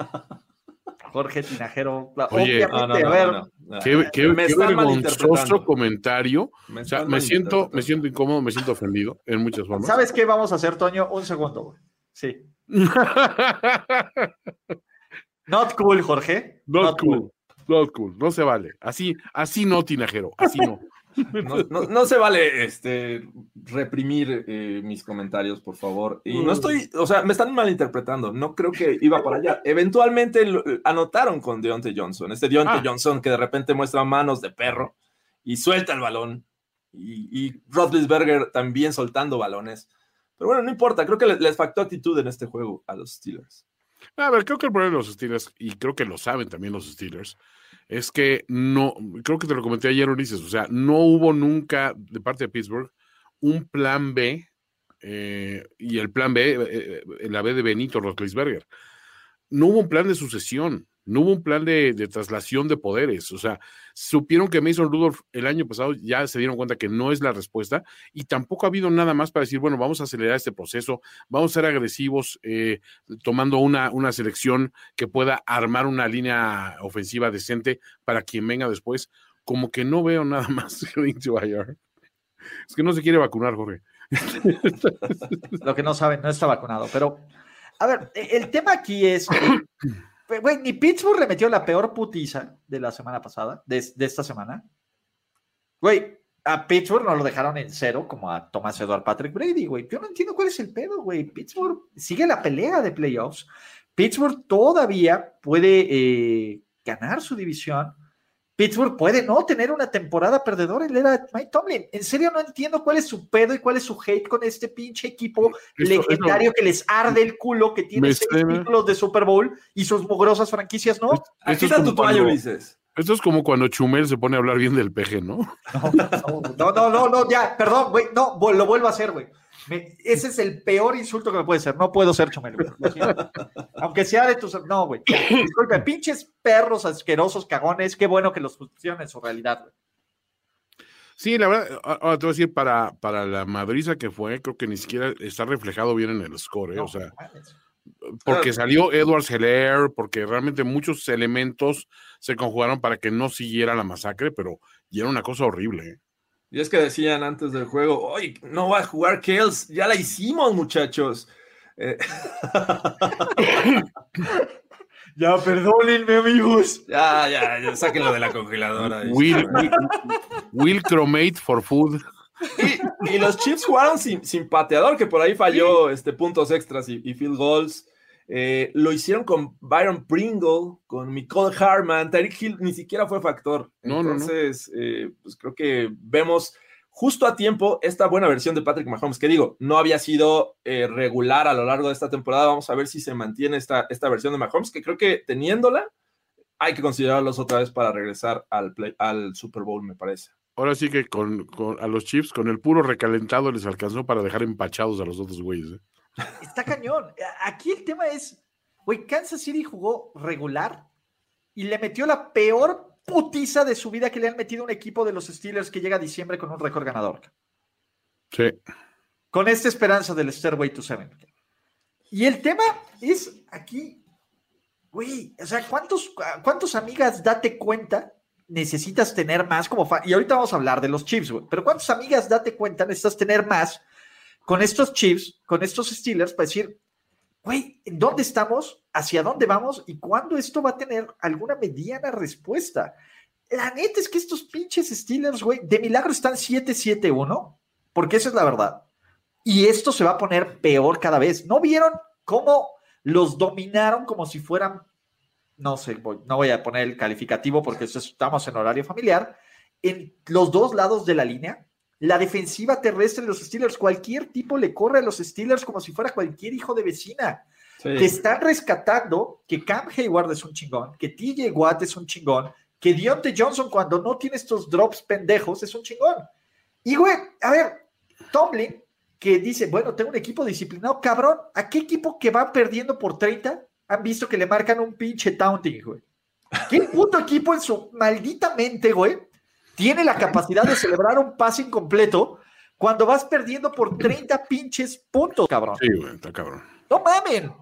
Jorge Tinajero. Oye, obviamente, a ver. Qué, qué, me qué vergonzoso comentario. Me, o sea, me siento, me siento incómodo, me siento ofendido en muchas formas. ¿Sabes qué vamos a hacer, Toño? Un segundo, güey. Sí. Not cool, Jorge. Not, cool. Not cool. No se vale. Así, así no, Tinajero. Así no. No, se vale este, reprimir eh, mis comentarios, por favor. Y no estoy, o sea, me están malinterpretando. No creo que iba para allá. Eventualmente anotaron con Deontay Johnson. Este Deontay ah. Johnson que de repente muestra manos de perro y suelta el balón. Y, y también soltando balones. Pero bueno, no importa. Creo que les, les faltó actitud en este juego a los Steelers. A ver, creo que el problema de los Steelers, y creo que lo saben también los Steelers, es que no, creo que te lo comenté ayer, Ulises, o sea, no hubo nunca de parte de Pittsburgh un plan B, eh, y el plan B, eh, eh, la B de Benito Roethlisberger. No hubo un plan de sucesión. No hubo un plan de, traslación de poderes. O sea, supieron que Mason Rudolph el año pasado ya se dieron cuenta que no es la respuesta y tampoco ha habido nada más para decir, bueno, vamos a acelerar este proceso, vamos a ser agresivos eh, tomando una, una selección que pueda armar una línea ofensiva decente para quien venga después. Como que no veo nada más Es que no se quiere vacunar, Jorge. Lo que no saben, no está vacunado. Pero, a ver, el tema aquí es Güey, ni Pittsburgh remetió la peor putiza de la semana pasada, de, esta semana. Güey, a Pittsburgh no lo dejaron en cero, como a Thomas Edward Patrick Brady, güey. Yo no entiendo cuál es el pedo, güey. Pittsburgh sigue la pelea de playoffs. Pittsburgh todavía puede eh, ganar su división. Pittsburgh puede no tener una temporada perdedora en la era de Mike Tomlin. En serio no entiendo cuál es su pedo y cuál es su hate con este pinche equipo legendario que les arde el culo, que tiene seis títulos de Super Bowl y sus mugrosas franquicias, ¿no? Aquí está tu toalla, Ulises. Esto es como cuando Chumel se pone a hablar bien del peje, ¿no? No, no, no, no, ya, perdón, güey, no, lo vuelvo a hacer, güey ese es el peor insulto que me puede ser. No puedo ser chumel, Aunque sea de tus. No, güey. Disculpe, pinches perros asquerosos, cagones. Qué bueno que los pusieron en su realidad, güey. Sí, la verdad, ahora te voy a decir, para, para la madriza que fue, creo que ni siquiera está reflejado bien en el score, ¿eh? o sea, porque salió Edwards Heller, porque realmente muchos elementos se conjugaron para que no siguiera la masacre, pero ya era una cosa horrible. ¿eh? Y es que decían antes del juego, oye, no va a jugar Kales, ya la hicimos, muchachos. Eh, ya, perdónenme, amigos. Ya, ya, ya, sáquenlo de la congeladora. Will, will, Chromate for food. Y, los Chiefs jugaron sin, sin, pateador, que por ahí falló este, puntos extras y, y field goals. Eh, lo hicieron con Byron Pringle, con Nicole Harman, Tyreek Hill ni siquiera fue factor. Entonces, eh, pues creo que vemos justo a tiempo esta buena versión de Patrick Mahomes, que digo, no había sido eh, regular a lo largo de esta temporada. Vamos a ver si se mantiene esta, esta versión de Mahomes, que creo que teniéndola, hay que considerarlos otra vez para regresar al, al Super Bowl, me parece. Ahora sí que con, a los Chiefs, con el puro recalentado, les alcanzó para dejar empachados a los otros güeyes. Está cañón. Aquí el tema es, güey, Kansas City jugó regular y le metió la peor putiza de su vida que le han metido un equipo de los Steelers que llega a diciembre con un récord ganador. Sí. Con esta esperanza del Stairway to Seven. Y el tema es aquí, güey, o sea, ¿cuántos, cuántos amigas date cuenta necesitas tener más como fan? Y ahorita vamos a hablar de los Chiefs, güey, pero ¿cuántas amigas date cuenta necesitas tener más con estos Chiefs, con estos Steelers, para decir, güey, ¿dónde estamos? ¿Hacia dónde vamos? ¿Y cuándo esto va a tener alguna mediana respuesta? La neta es que estos pinches Steelers, güey, de milagro están 7-7-1 porque esa es la verdad. Y esto se va a poner peor cada vez. ¿No vieron cómo los dominaron como si fueran, no sé, no voy a poner el calificativo porque estamos en horario familiar, en los dos lados de la línea? La defensiva terrestre de los Steelers, cualquier tipo le corre a los Steelers como si fuera cualquier hijo de vecina. Te están rescatando que Cam Hayward es un chingón, que TJ Watt es un chingón, que Deontay Johnson cuando no tiene estos drops pendejos es un chingón. Y güey, a ver, Tomlin, que dice, bueno, tengo un equipo disciplinado, cabrón, ¿a qué equipo que va perdiendo por 30 han visto que le marcan un pinche taunting, güey? ¿Qué puto equipo en su maldita mente, güey, tiene la capacidad de celebrar un pase incompleto cuando vas perdiendo por 30 pinches puntos, cabrón? Sí, güey, está cabrón. No mamen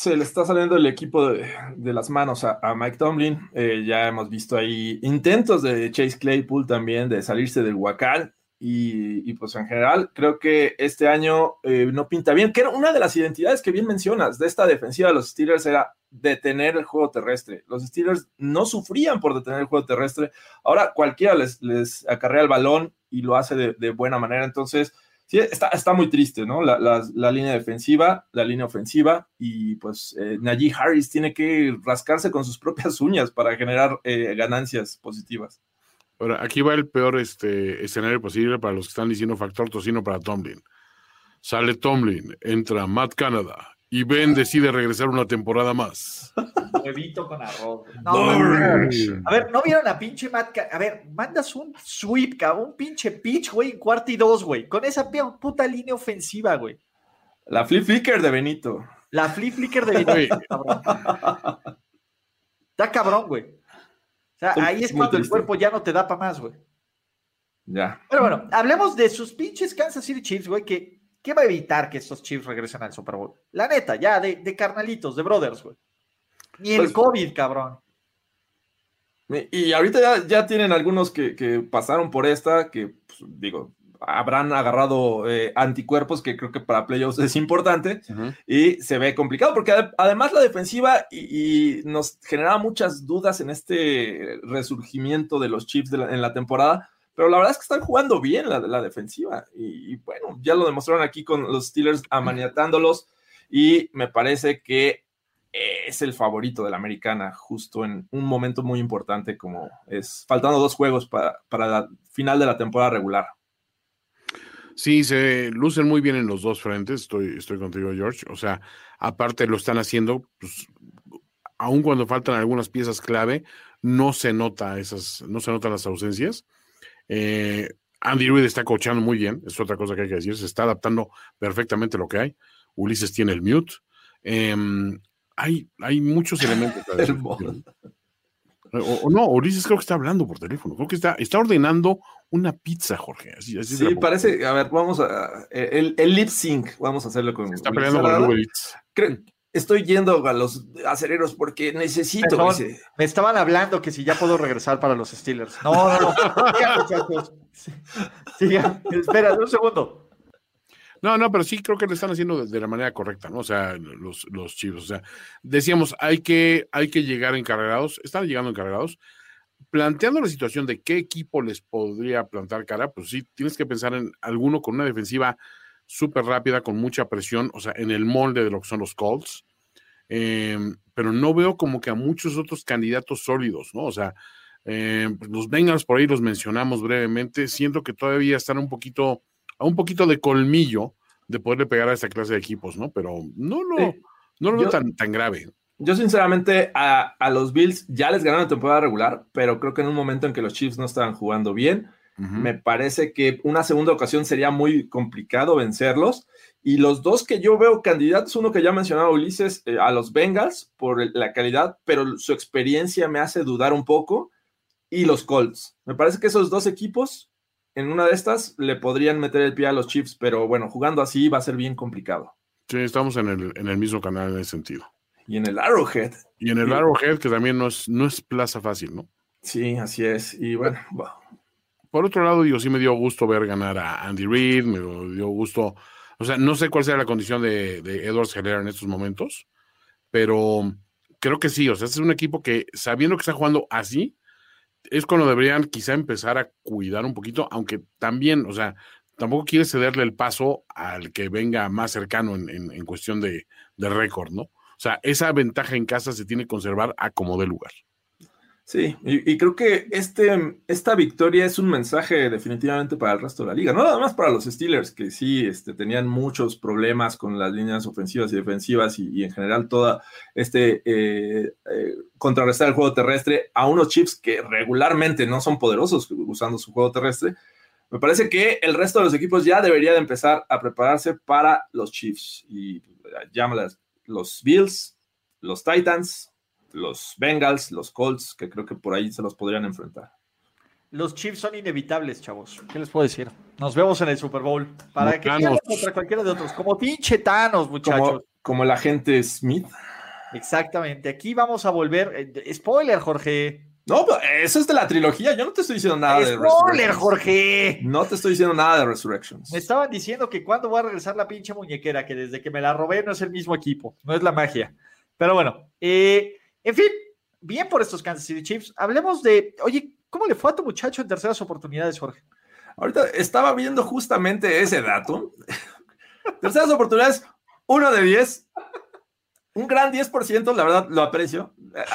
se le está saliendo el equipo de, las manos a, Mike Tomlin. Eh, ya hemos visto ahí intentos de Chase Claypool también de salirse del huacal. Y, pues en general creo que este año eh, no pinta bien, que era una de las identidades que bien mencionas de esta defensiva de los Steelers era detener el juego terrestre. Los Steelers no sufrían por detener el juego terrestre. Ahora cualquiera les, acarrea el balón y lo hace de, buena manera. Entonces, sí, está, está muy triste, ¿no? La, línea defensiva, la línea ofensiva, y pues eh, Najee Harris tiene que rascarse con sus propias uñas para generar eh, ganancias positivas. Ahora, aquí va el peor este, escenario posible para los que están diciendo factor tocino para Tomlin. Sale Tomlin, entra Matt Canada, y Ben decide regresar una temporada más. Huevito con arroz. No, a ver, ¿no vieron a pinche Matt? A ver, mandas un sweep, un pinche pitch, güey, en cuarto y dos, güey. Con esa puta línea ofensiva, güey. La flip flicker de Benito. La flip flicker de Benito. Está cabrón, güey. O sea, ahí es cuando el cuerpo ya no te da para más, güey. Ya. Pero bueno, hablemos de sus pinches Kansas City Chiefs, güey, que ¿Qué va a evitar que estos Chiefs regresen al Super Bowl? La neta, ya de, carnalitos, de brothers, güey. Ni el pues, COVID, cabrón. Y ahorita ya, tienen algunos que, pasaron por esta, que pues, digo, habrán agarrado eh, anticuerpos, que creo que para playoffs es importante, y se ve complicado, porque además la defensiva y, nos generaba muchas dudas en este resurgimiento de los Chiefs en la temporada, pero la verdad es que están jugando bien la, defensiva. Y, bueno, ya lo demostraron aquí con los Steelers amaniatándolos. Y me parece que es el favorito de la americana, justo en un momento muy importante como es faltando dos juegos para, para la final de la temporada regular. Sí, se lucen muy bien en los dos frentes, estoy, estoy contigo, George. O sea, aparte lo están haciendo, pues, aun cuando faltan algunas piezas clave, no se nota esas, no se notan las ausencias. Eh, Andy Reid está coachando muy bien, es otra cosa que hay que decir, se está adaptando perfectamente a lo que hay. Ulises tiene el mute. Em, hay, hay muchos elementos. o, no, Ulises creo que está hablando por teléfono, creo que está, está ordenando una pizza, Jorge. Así, sí, parece, a ver, vamos a, el, el, lip sync, vamos a hacerlo con. Está peleando con Uber estoy yendo a los acereros porque necesito. me estaban hablando que si ya puedo regresar para los Steelers. No, no, no. muchachos. Sigan. Espera, un segundo. No, no, pero sí creo que lo están haciendo de, la manera correcta, ¿no? O sea, los, los chivos. O sea, decíamos, hay que, hay que llegar encargados. Están llegando encargados. Planteando la situación de qué equipo les podría plantar cara, pues sí, tienes que pensar en alguno con una defensiva súper rápida, con mucha presión, o sea, en el molde de lo que son los Colts. Em, pero no veo como que a muchos otros candidatos sólidos, ¿no? O sea, em, pues, los Bengals por ahí los mencionamos brevemente, siento que todavía están un poquito, a un poquito de colmillo de poderle pegar a esta clase de equipos, ¿no? Pero no lo, no lo veo tan, tan grave. Yo sinceramente a, a, los Bills ya les ganaron la temporada regular, pero creo que en un momento en que los Chiefs no estaban jugando bien, me parece que una segunda ocasión sería muy complicado vencerlos. Y los dos que yo veo candidatos, uno que ya mencionaba Ulises, eh, a los Bengals por la calidad, pero su experiencia me hace dudar un poco, y los Colts. Me parece que esos dos equipos, en una de estas, le podrían meter el pie a los Chiefs, pero bueno, jugando así va a ser bien complicado. Sí, estamos en el, en el mismo canal en ese sentido. Y en el Arrowhead. Y en el Arrowhead, que también no es, no es plaza fácil, ¿no? Sí, así es. Y bueno, por otro lado, digo, sí me dio gusto ver ganar a Andy Reid, me dio gusto, o sea, no sé cuál sea la condición de, de Edwards Heller en estos momentos, pero creo que sí, o sea, este es un equipo que sabiendo que está jugando así, es cuando deberían quizá empezar a cuidar un poquito, aunque también, o sea, tampoco quieres cederle el paso al que venga más cercano en, cuestión de, de récord, ¿no? O sea, esa ventaja en casa se tiene que conservar a como de lugar. Sí, y, creo que este, esta victoria es un mensaje definitivamente para el resto de la liga, no nada más para los Steelers, que sí este, tenían muchos problemas con las líneas ofensivas y defensivas y, en general toda este eh, eh, contrarrestar el juego terrestre a unos Chiefs que regularmente no son poderosos usando su juego terrestre. Me parece que el resto de los equipos ya debería de empezar a prepararse para los Chiefs y eh, llámalas los Bills, los Titans, los Bengals, los Colts, que creo que por ahí se los podrían enfrentar. Los Chiefs son inevitables, chavos. ¿Qué les puedo decir? Nos vemos en el Super Bowl. Para que pierdan contra cualquiera de otros. Como pinche Thanos, muchachos. Como, el agente Smith. Exactamente. Aquí vamos a volver. Eh, spoiler, Jorge. No, eso es de la trilogía. Yo no te estoy diciendo nada de Spoiler, Jorge. No te estoy diciendo nada de Resurrections. Me estaban diciendo que cuando va a regresar la pinche muñequera, que desde que me la robé no es el mismo equipo. No es la magia. Pero bueno, eh, en fin, bien por estos Kansas City Chiefs. Hablemos de, oye, ¿cómo le fue a tu muchacho en terceras oportunidades, Jorge? Ahorita estaba viendo justamente ese dato. terceras oportunidades, uno de diez. Un gran 10%, la verdad, lo aprecio.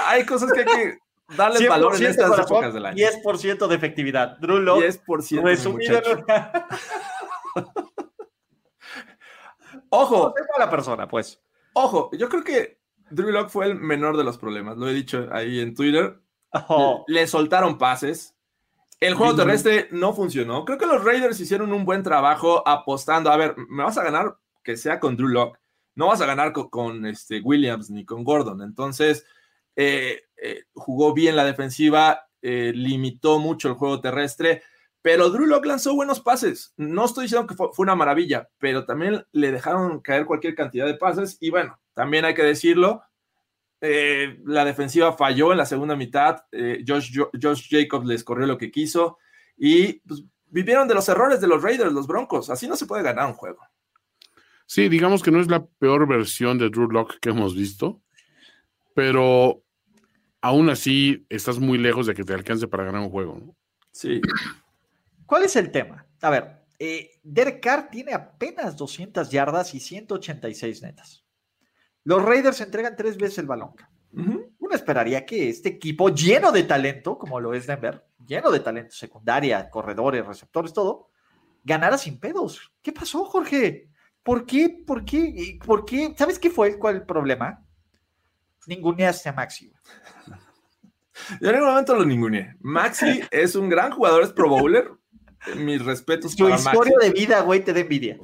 Hay cosas que hay que darles valor en estas épocas del año. 10% de efectividad. Drew Locke, 10% resumido. Ojo. No la persona, pues. Ojo, yo creo que Drew Locke fue el menor de los problemas, lo he dicho ahí en Twitter. Oh. Le soltaron pases. El juego terrestre no funcionó. Creo que los Raiders hicieron un buen trabajo apostando. A ver, me vas a ganar que sea con Drew Locke. No vas a ganar con, este, Williams ni con Gordon. Entonces, eh, eh, jugó bien la defensiva, eh, limitó mucho el juego terrestre, pero Drew Locke lanzó buenos pases. No estoy diciendo que fue, fue una maravilla, pero también le dejaron caer cualquier cantidad de pases. Y bueno, también hay que decirlo, eh, la defensiva falló en la segunda mitad, eh, Josh, Josh, Jacobs les corrió lo que quiso y pues, vivieron de los errores de los Raiders, los Broncos. Así no se puede ganar un juego. Sí, digamos que no es la peor versión de Drew Locke que hemos visto, pero aún así estás muy lejos de que te alcance para ganar un juego. Sí. ¿Cuál es el tema? A ver, eh, Derek Carr tiene apenas 200 yardas y 186 netas. Los Raiders entregan tres veces el balón. Uno esperaría que este equipo lleno de talento, como lo es Denver, lleno de talento secundaria, corredores, receptores, todo, ganara sin pedos. ¿Qué pasó, Jorge? ¿Por qué? ¿Por qué? ¿Por qué? ¿Sabes qué fue cuál el problema? Ninguneaste a Maxi. Yo en ningún momento lo ninguneé. Maxi es un gran jugador, es pro bowler. Mis respetos. Su historia de vida, güey, te da envidia.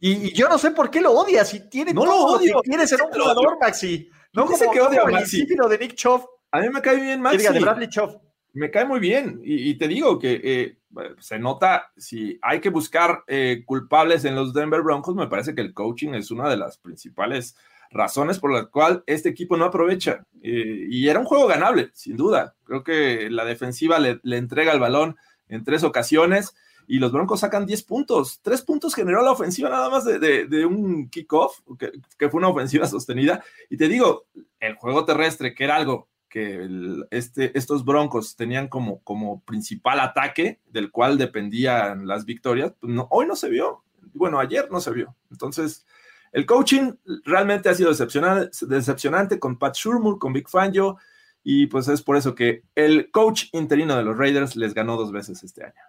Y, yo no sé por qué lo odias. Si tiene no lo odio. quiere ser un jugador, Maxi. No como, que odia a Maxi. de Nick Choff. A mí me cae bien Maxi. de Bradley Choff. Me cae muy bien. Y, te digo que eh, se nota, si hay que buscar eh, culpables en los Denver Broncos, me parece que el coaching es una de las principales razones por las cuales este equipo no aprovecha. Eh, y era un juego ganable, sin duda. Creo que la defensiva le, le entrega el balón en tres ocasiones y los Broncos sacan 10 puntos. Tres puntos generó la ofensiva nada más de, un kickoff, que, que, fue una ofensiva sostenida. Y te digo, el juego terrestre, que era algo que este, estos Broncos tenían como, principal ataque, del cual dependían las victorias, pues hoy no se vio. Bueno, ayer no se vio. Entonces, el coaching realmente ha sido decepcionante, decepcionante con Pat Shurmur, con Big Fangio, y pues es por eso que el coach interino de los Raiders les ganó dos veces este año.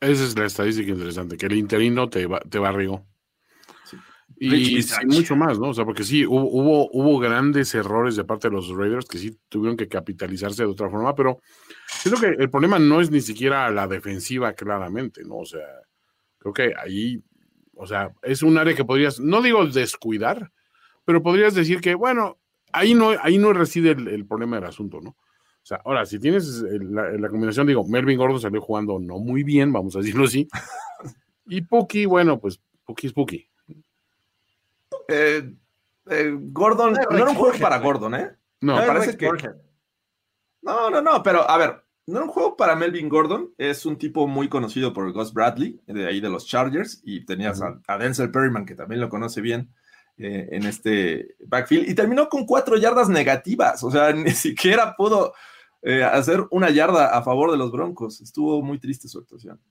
Esa es la estadística interesante, que el interino te, te barrió. Y, mucho más, ¿no? O sea, porque sí, hubo, hubo, grandes errores de parte de los Raiders que sí tuvieron que capitalizarse de otra forma, pero creo que el problema no es ni siquiera la defensiva, claramente, ¿no? O sea, creo que ahí, o sea, es un área que podrías, no digo descuidar, pero podrías decir que, bueno, ahí no, ahí no reside el problema del asunto, ¿no? O sea, ahora, si tienes eh, la, combinación, digo, Melvin Gordon salió jugando no muy bien, vamos a decirlo así. y Puki, bueno, pues Puki es Puki. Eh, eh, Gordon, no, era un juego para Gordon, ¿eh? No, parece que. No, no, no, pero a ver, no era un juego para Melvin Gordon, es un tipo muy conocido por Gus Bradley, de ahí de los Chargers, y tenías a, Denzel Perryman, que también lo conoce bien. en este backfield y terminó con cuatro yardas negativas, o sea, ni siquiera pudo eh, hacer una yarda a favor de los Broncos. Estuvo muy triste su actuación.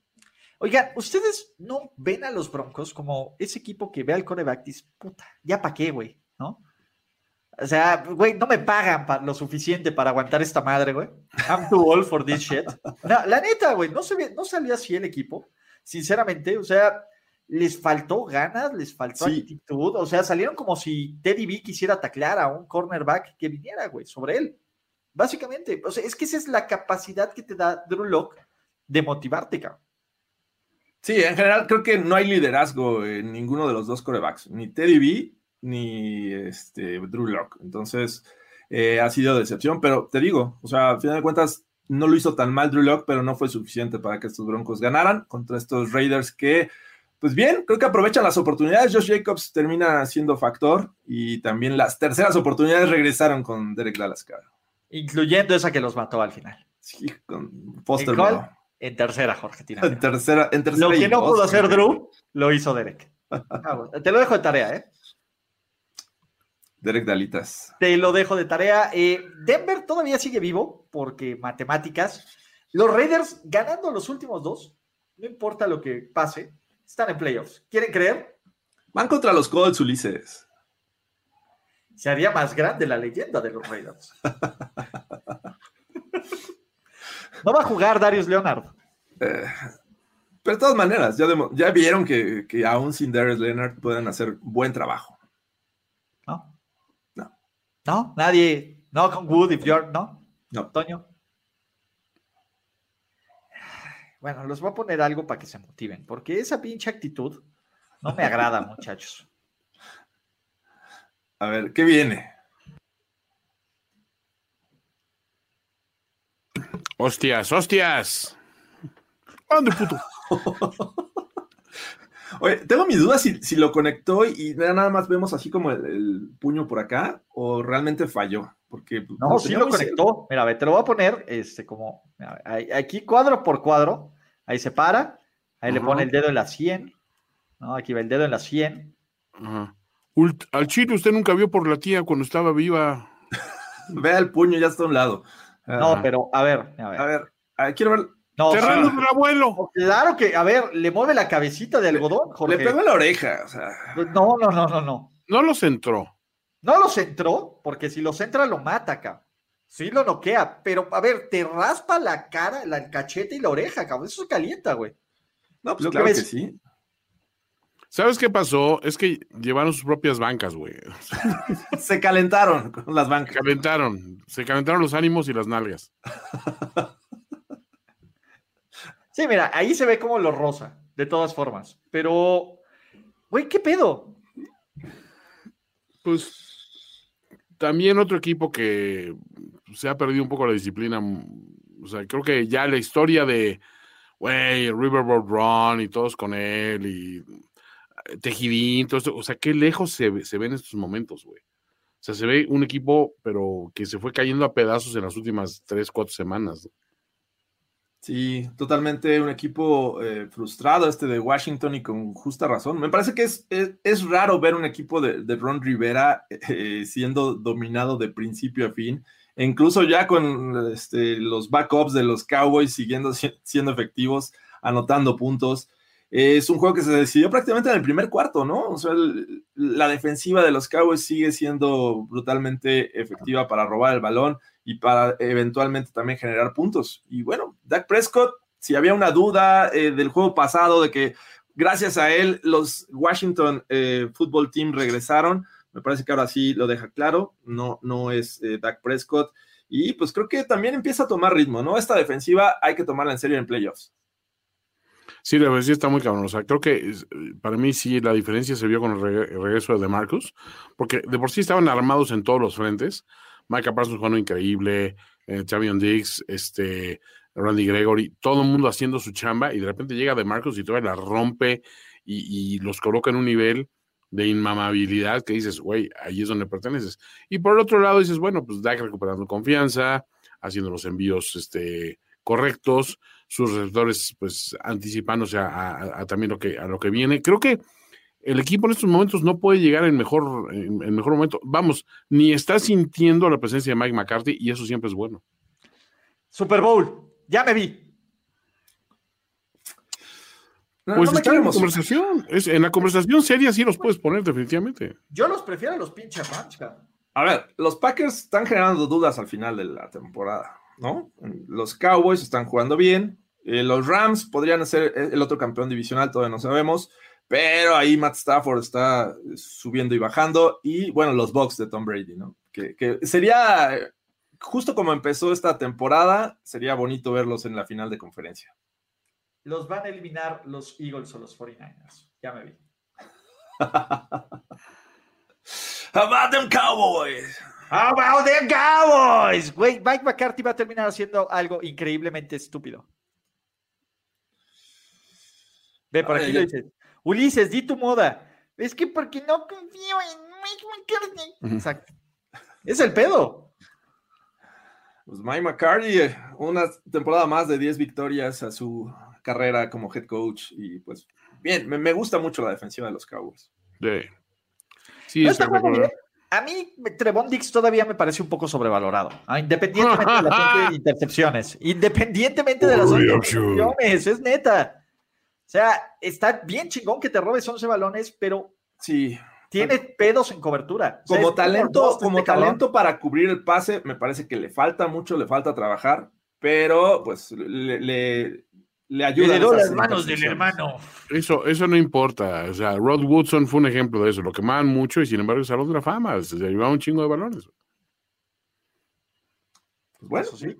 Oigan, ¿ustedes no ven a los Broncos como ese equipo que ve al coreback y dice, puta, ya pa' qué, güey, ¿no? O sea, güey, no me pagan lo suficiente para aguantar esta madre, güey. I'm too old for this shit. la neta, güey, no, se, no salió así el equipo, sinceramente. O sea, les faltó ganas, les faltó actitud. O sea, salieron como si Teddy B quisiera taclear a un cornerback que viniera, güey, sobre él. Básicamente, o sea, es que esa es la capacidad que te da Drew Locke de motivarte, cabrón. Sí, en general creo que no hay liderazgo en ninguno de los dos corebacks, ni Teddy B ni este, Drew Lock. Entonces, eh, ha sido decepción, pero te digo, o sea, al final de cuentas, no lo hizo tan mal Drew Lock, pero no fue suficiente para que estos Broncos ganaran contra estos Raiders que, pues bien, creo que aprovechan las oportunidades. Josh Jacobs termina siendo factor y también las terceras oportunidades regresaron con Derek Dallas, Incluyendo esa que los mató al final. Sí, con Foster. En, tercera, Jorge. En tercera, en tercera. Lo que no pudo hacer Drew, lo hizo Derek. Ah, te lo dejo de tarea, ¿eh? Derek Dalitas. Te lo dejo de tarea. Eh, Denver todavía sigue vivo porque matemáticas. Los Raiders ganando los últimos dos, no importa lo que pase, están en playoffs. ¿Quieren creer? Van contra los Colts, Ulises. Se haría más grande la leyenda de los Raiders. no va a jugar Darius Leonard. Eh, pero de todas maneras, ya, ya vieron que, que, aún sin Darius Leonard pueden hacer buen trabajo. No, nadie. No, con Wood, if you're. No. No. Toño. Bueno, los voy a poner algo para que se motiven, porque esa pinche actitud no me agrada, muchachos. A ver, ¿qué viene? Hostias, hostias. ¿Dónde, puto? Oye, tengo mi duda si, si, lo conectó y nada más vemos así como el, puño por acá o realmente falló. Porque pues, no, sí lo conectó. Mira, te lo voy a poner este, como aquí cuadro por cuadro. Ahí se para, ahí le pone el dedo en la 100. ¿no? Aquí va el dedo en la 100. Al chile usted nunca vio por la tía cuando estaba viva. Vea el puño, ya está a un lado. No, pero a ver, a ver. A ver, quiero ver no, Cerrando el abuelo. Claro que, a ver, le mueve la cabecita de algodón, Jorge. Le pegó la oreja, o sea. No, no, no, no, no. No lo centró. No lo centró, porque si lo centra lo mata acá. Sí lo noquea, pero a ver, te raspa la cara, el cachete y la oreja, cabrón. Eso se calienta, güey. No, pues claro que, sí. ¿Sabes qué pasó? Es que llevaron sus propias bancas, güey. se calentaron con las bancas. Se calentaron. Se calentaron los ánimos y las nalgas. Sí, mira, ahí se ve como lo rosa, de todas formas. Pero, güey, ¿qué pedo? Pues también otro equipo que se ha perdido un poco la disciplina. O sea, creo que ya la historia de, güey, Riverboard Run y todos con él y Tejidín, todo esto, o sea, qué lejos se, se ven estos momentos, güey. O sea, se ve un equipo, pero que se fue cayendo a pedazos en las últimas tres, cuatro semanas. Sí, totalmente un equipo eh, frustrado este de Washington y con justa razón. Me parece que es, es, raro ver un equipo de, Ron Rivera eh, siendo dominado de principio a fin, e incluso ya con este, los backups de los Cowboys siguiendo siendo efectivos, anotando puntos. Es un juego que se decidió prácticamente en el primer cuarto, ¿no? O sea, la defensiva de los Cowboys sigue siendo brutalmente efectiva para robar el balón y para eventualmente también generar puntos. Y bueno, Dak Prescott, si había una duda eh, del juego pasado de que gracias a él los Washington eh, Football Team regresaron, me parece que ahora sí lo deja claro, no, no es eh, Dak Prescott. Y pues creo que también empieza a tomar ritmo, ¿no? Esta defensiva hay que tomarla en serio en playoffs. Sí, la defensiva está muy cabrón. O sea, creo que para mí sí la diferencia se vio con el, regreso de Marcus, porque de por sí estaban armados en todos los frentes. Micah Parsons jugando increíble, eh, Diggs, este, Randy Gregory, todo el mundo haciendo su chamba y de repente llega de Marcos y todavía la rompe y, los coloca en un nivel de inmamabilidad que dices, güey, ahí es donde perteneces. Y por el otro lado dices, bueno, pues Dak recuperando confianza, haciendo los envíos este, correctos, sus receptores pues anticipándose a, a, también lo que, a lo que viene. Creo que el equipo en estos momentos no puede llegar en mejor, en, mejor momento. Vamos, ni está sintiendo la presencia de Mike McCarthy y eso siempre es bueno. Super Bowl, ya me vi. pues está en la conversación. Es, en la conversación seria sí los puedes poner, definitivamente. Yo los prefiero a los pinches Rams, A ver, los Packers están generando dudas al final de la temporada, ¿no? Los Cowboys están jugando bien. Eh, los Rams podrían ser el otro campeón divisional, todavía no sabemos. Pero ahí Matt Stafford está subiendo y bajando. Y bueno, los Bucks de Tom Brady, ¿no? Que, que sería, justo como empezó esta temporada, sería bonito verlos en la final de conferencia los van a eliminar los Eagles o los 49ers. Ya me vi. How about them Cowboys? How about them Cowboys? Güey, Mike McCarthy va a terminar haciendo algo increíblemente estúpido. Ve, por aquí lo dices. Ulises, di tu moda. Es que porque no confío en Mike McCarthy. Exacto. Es el pedo. Pues Mike McCarthy, eh, una temporada más de 10 victorias a su carrera como head coach y pues bien, me, gusta mucho la defensiva de los Cowboys. Sí, A mí Trevon Dix todavía me parece un poco sobrevalorado, ah, independientemente de las intercepciones, independientemente de las intercepciones, es neta. O sea, está bien chingón que te robes 11 balones, pero sí. Tiene pedos en cobertura. Como talento, como este talento para cubrir el pase, me parece que le falta mucho, le falta trabajar, pero pues le, le ayuda. Le las manos del hermano. Eso, eso no importa. O sea, Rod Woodson fue un ejemplo de eso. Lo quemaban mucho y sin embargo es Salón de la Fama. Se llevaba un chingo de balones. Pues bueno, eso sí.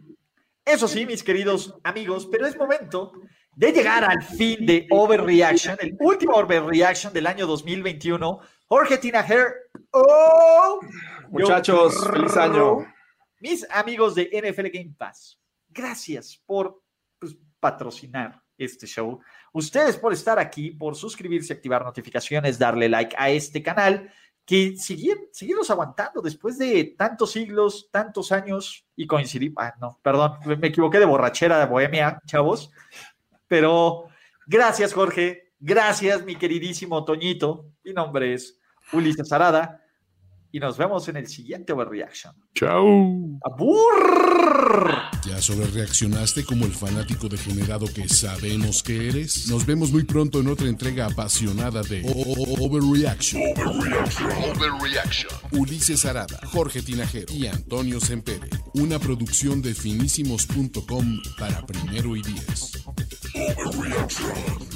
Eso sí, mis queridos amigos, pero es momento de llegar al fin de Overreaction, el último Overreaction del año 2021. Jorge Tinajer. ¡Oh! Muchachos, feliz año. Mis amigos de NFL Game Pass, gracias por patrocinar este show. Ustedes por estar aquí, por suscribirse, activar notificaciones, darle like a este canal, que seguir, seguirnos aguantando después de tantos siglos, tantos años y coincidir. Ah, no, perdón, me equivoqué de borrachera de Bohemia, chavos. Pero gracias, Jorge. Gracias, mi queridísimo Toñito. Mi nombre es Ulises Arada y nos vemos en el siguiente Overreaction. Chao. ¡Abur! ¿Ya sobre reaccionaste como el fanático degenerado que sabemos que eres? Nos vemos muy pronto en otra entrega apasionada de Overreaction. Overreaction. Overreaction. Ulises Arada, Jorge Tinajero y Antonio Sempere. Una producción de finísimos.com para primero y diez. Overreaction.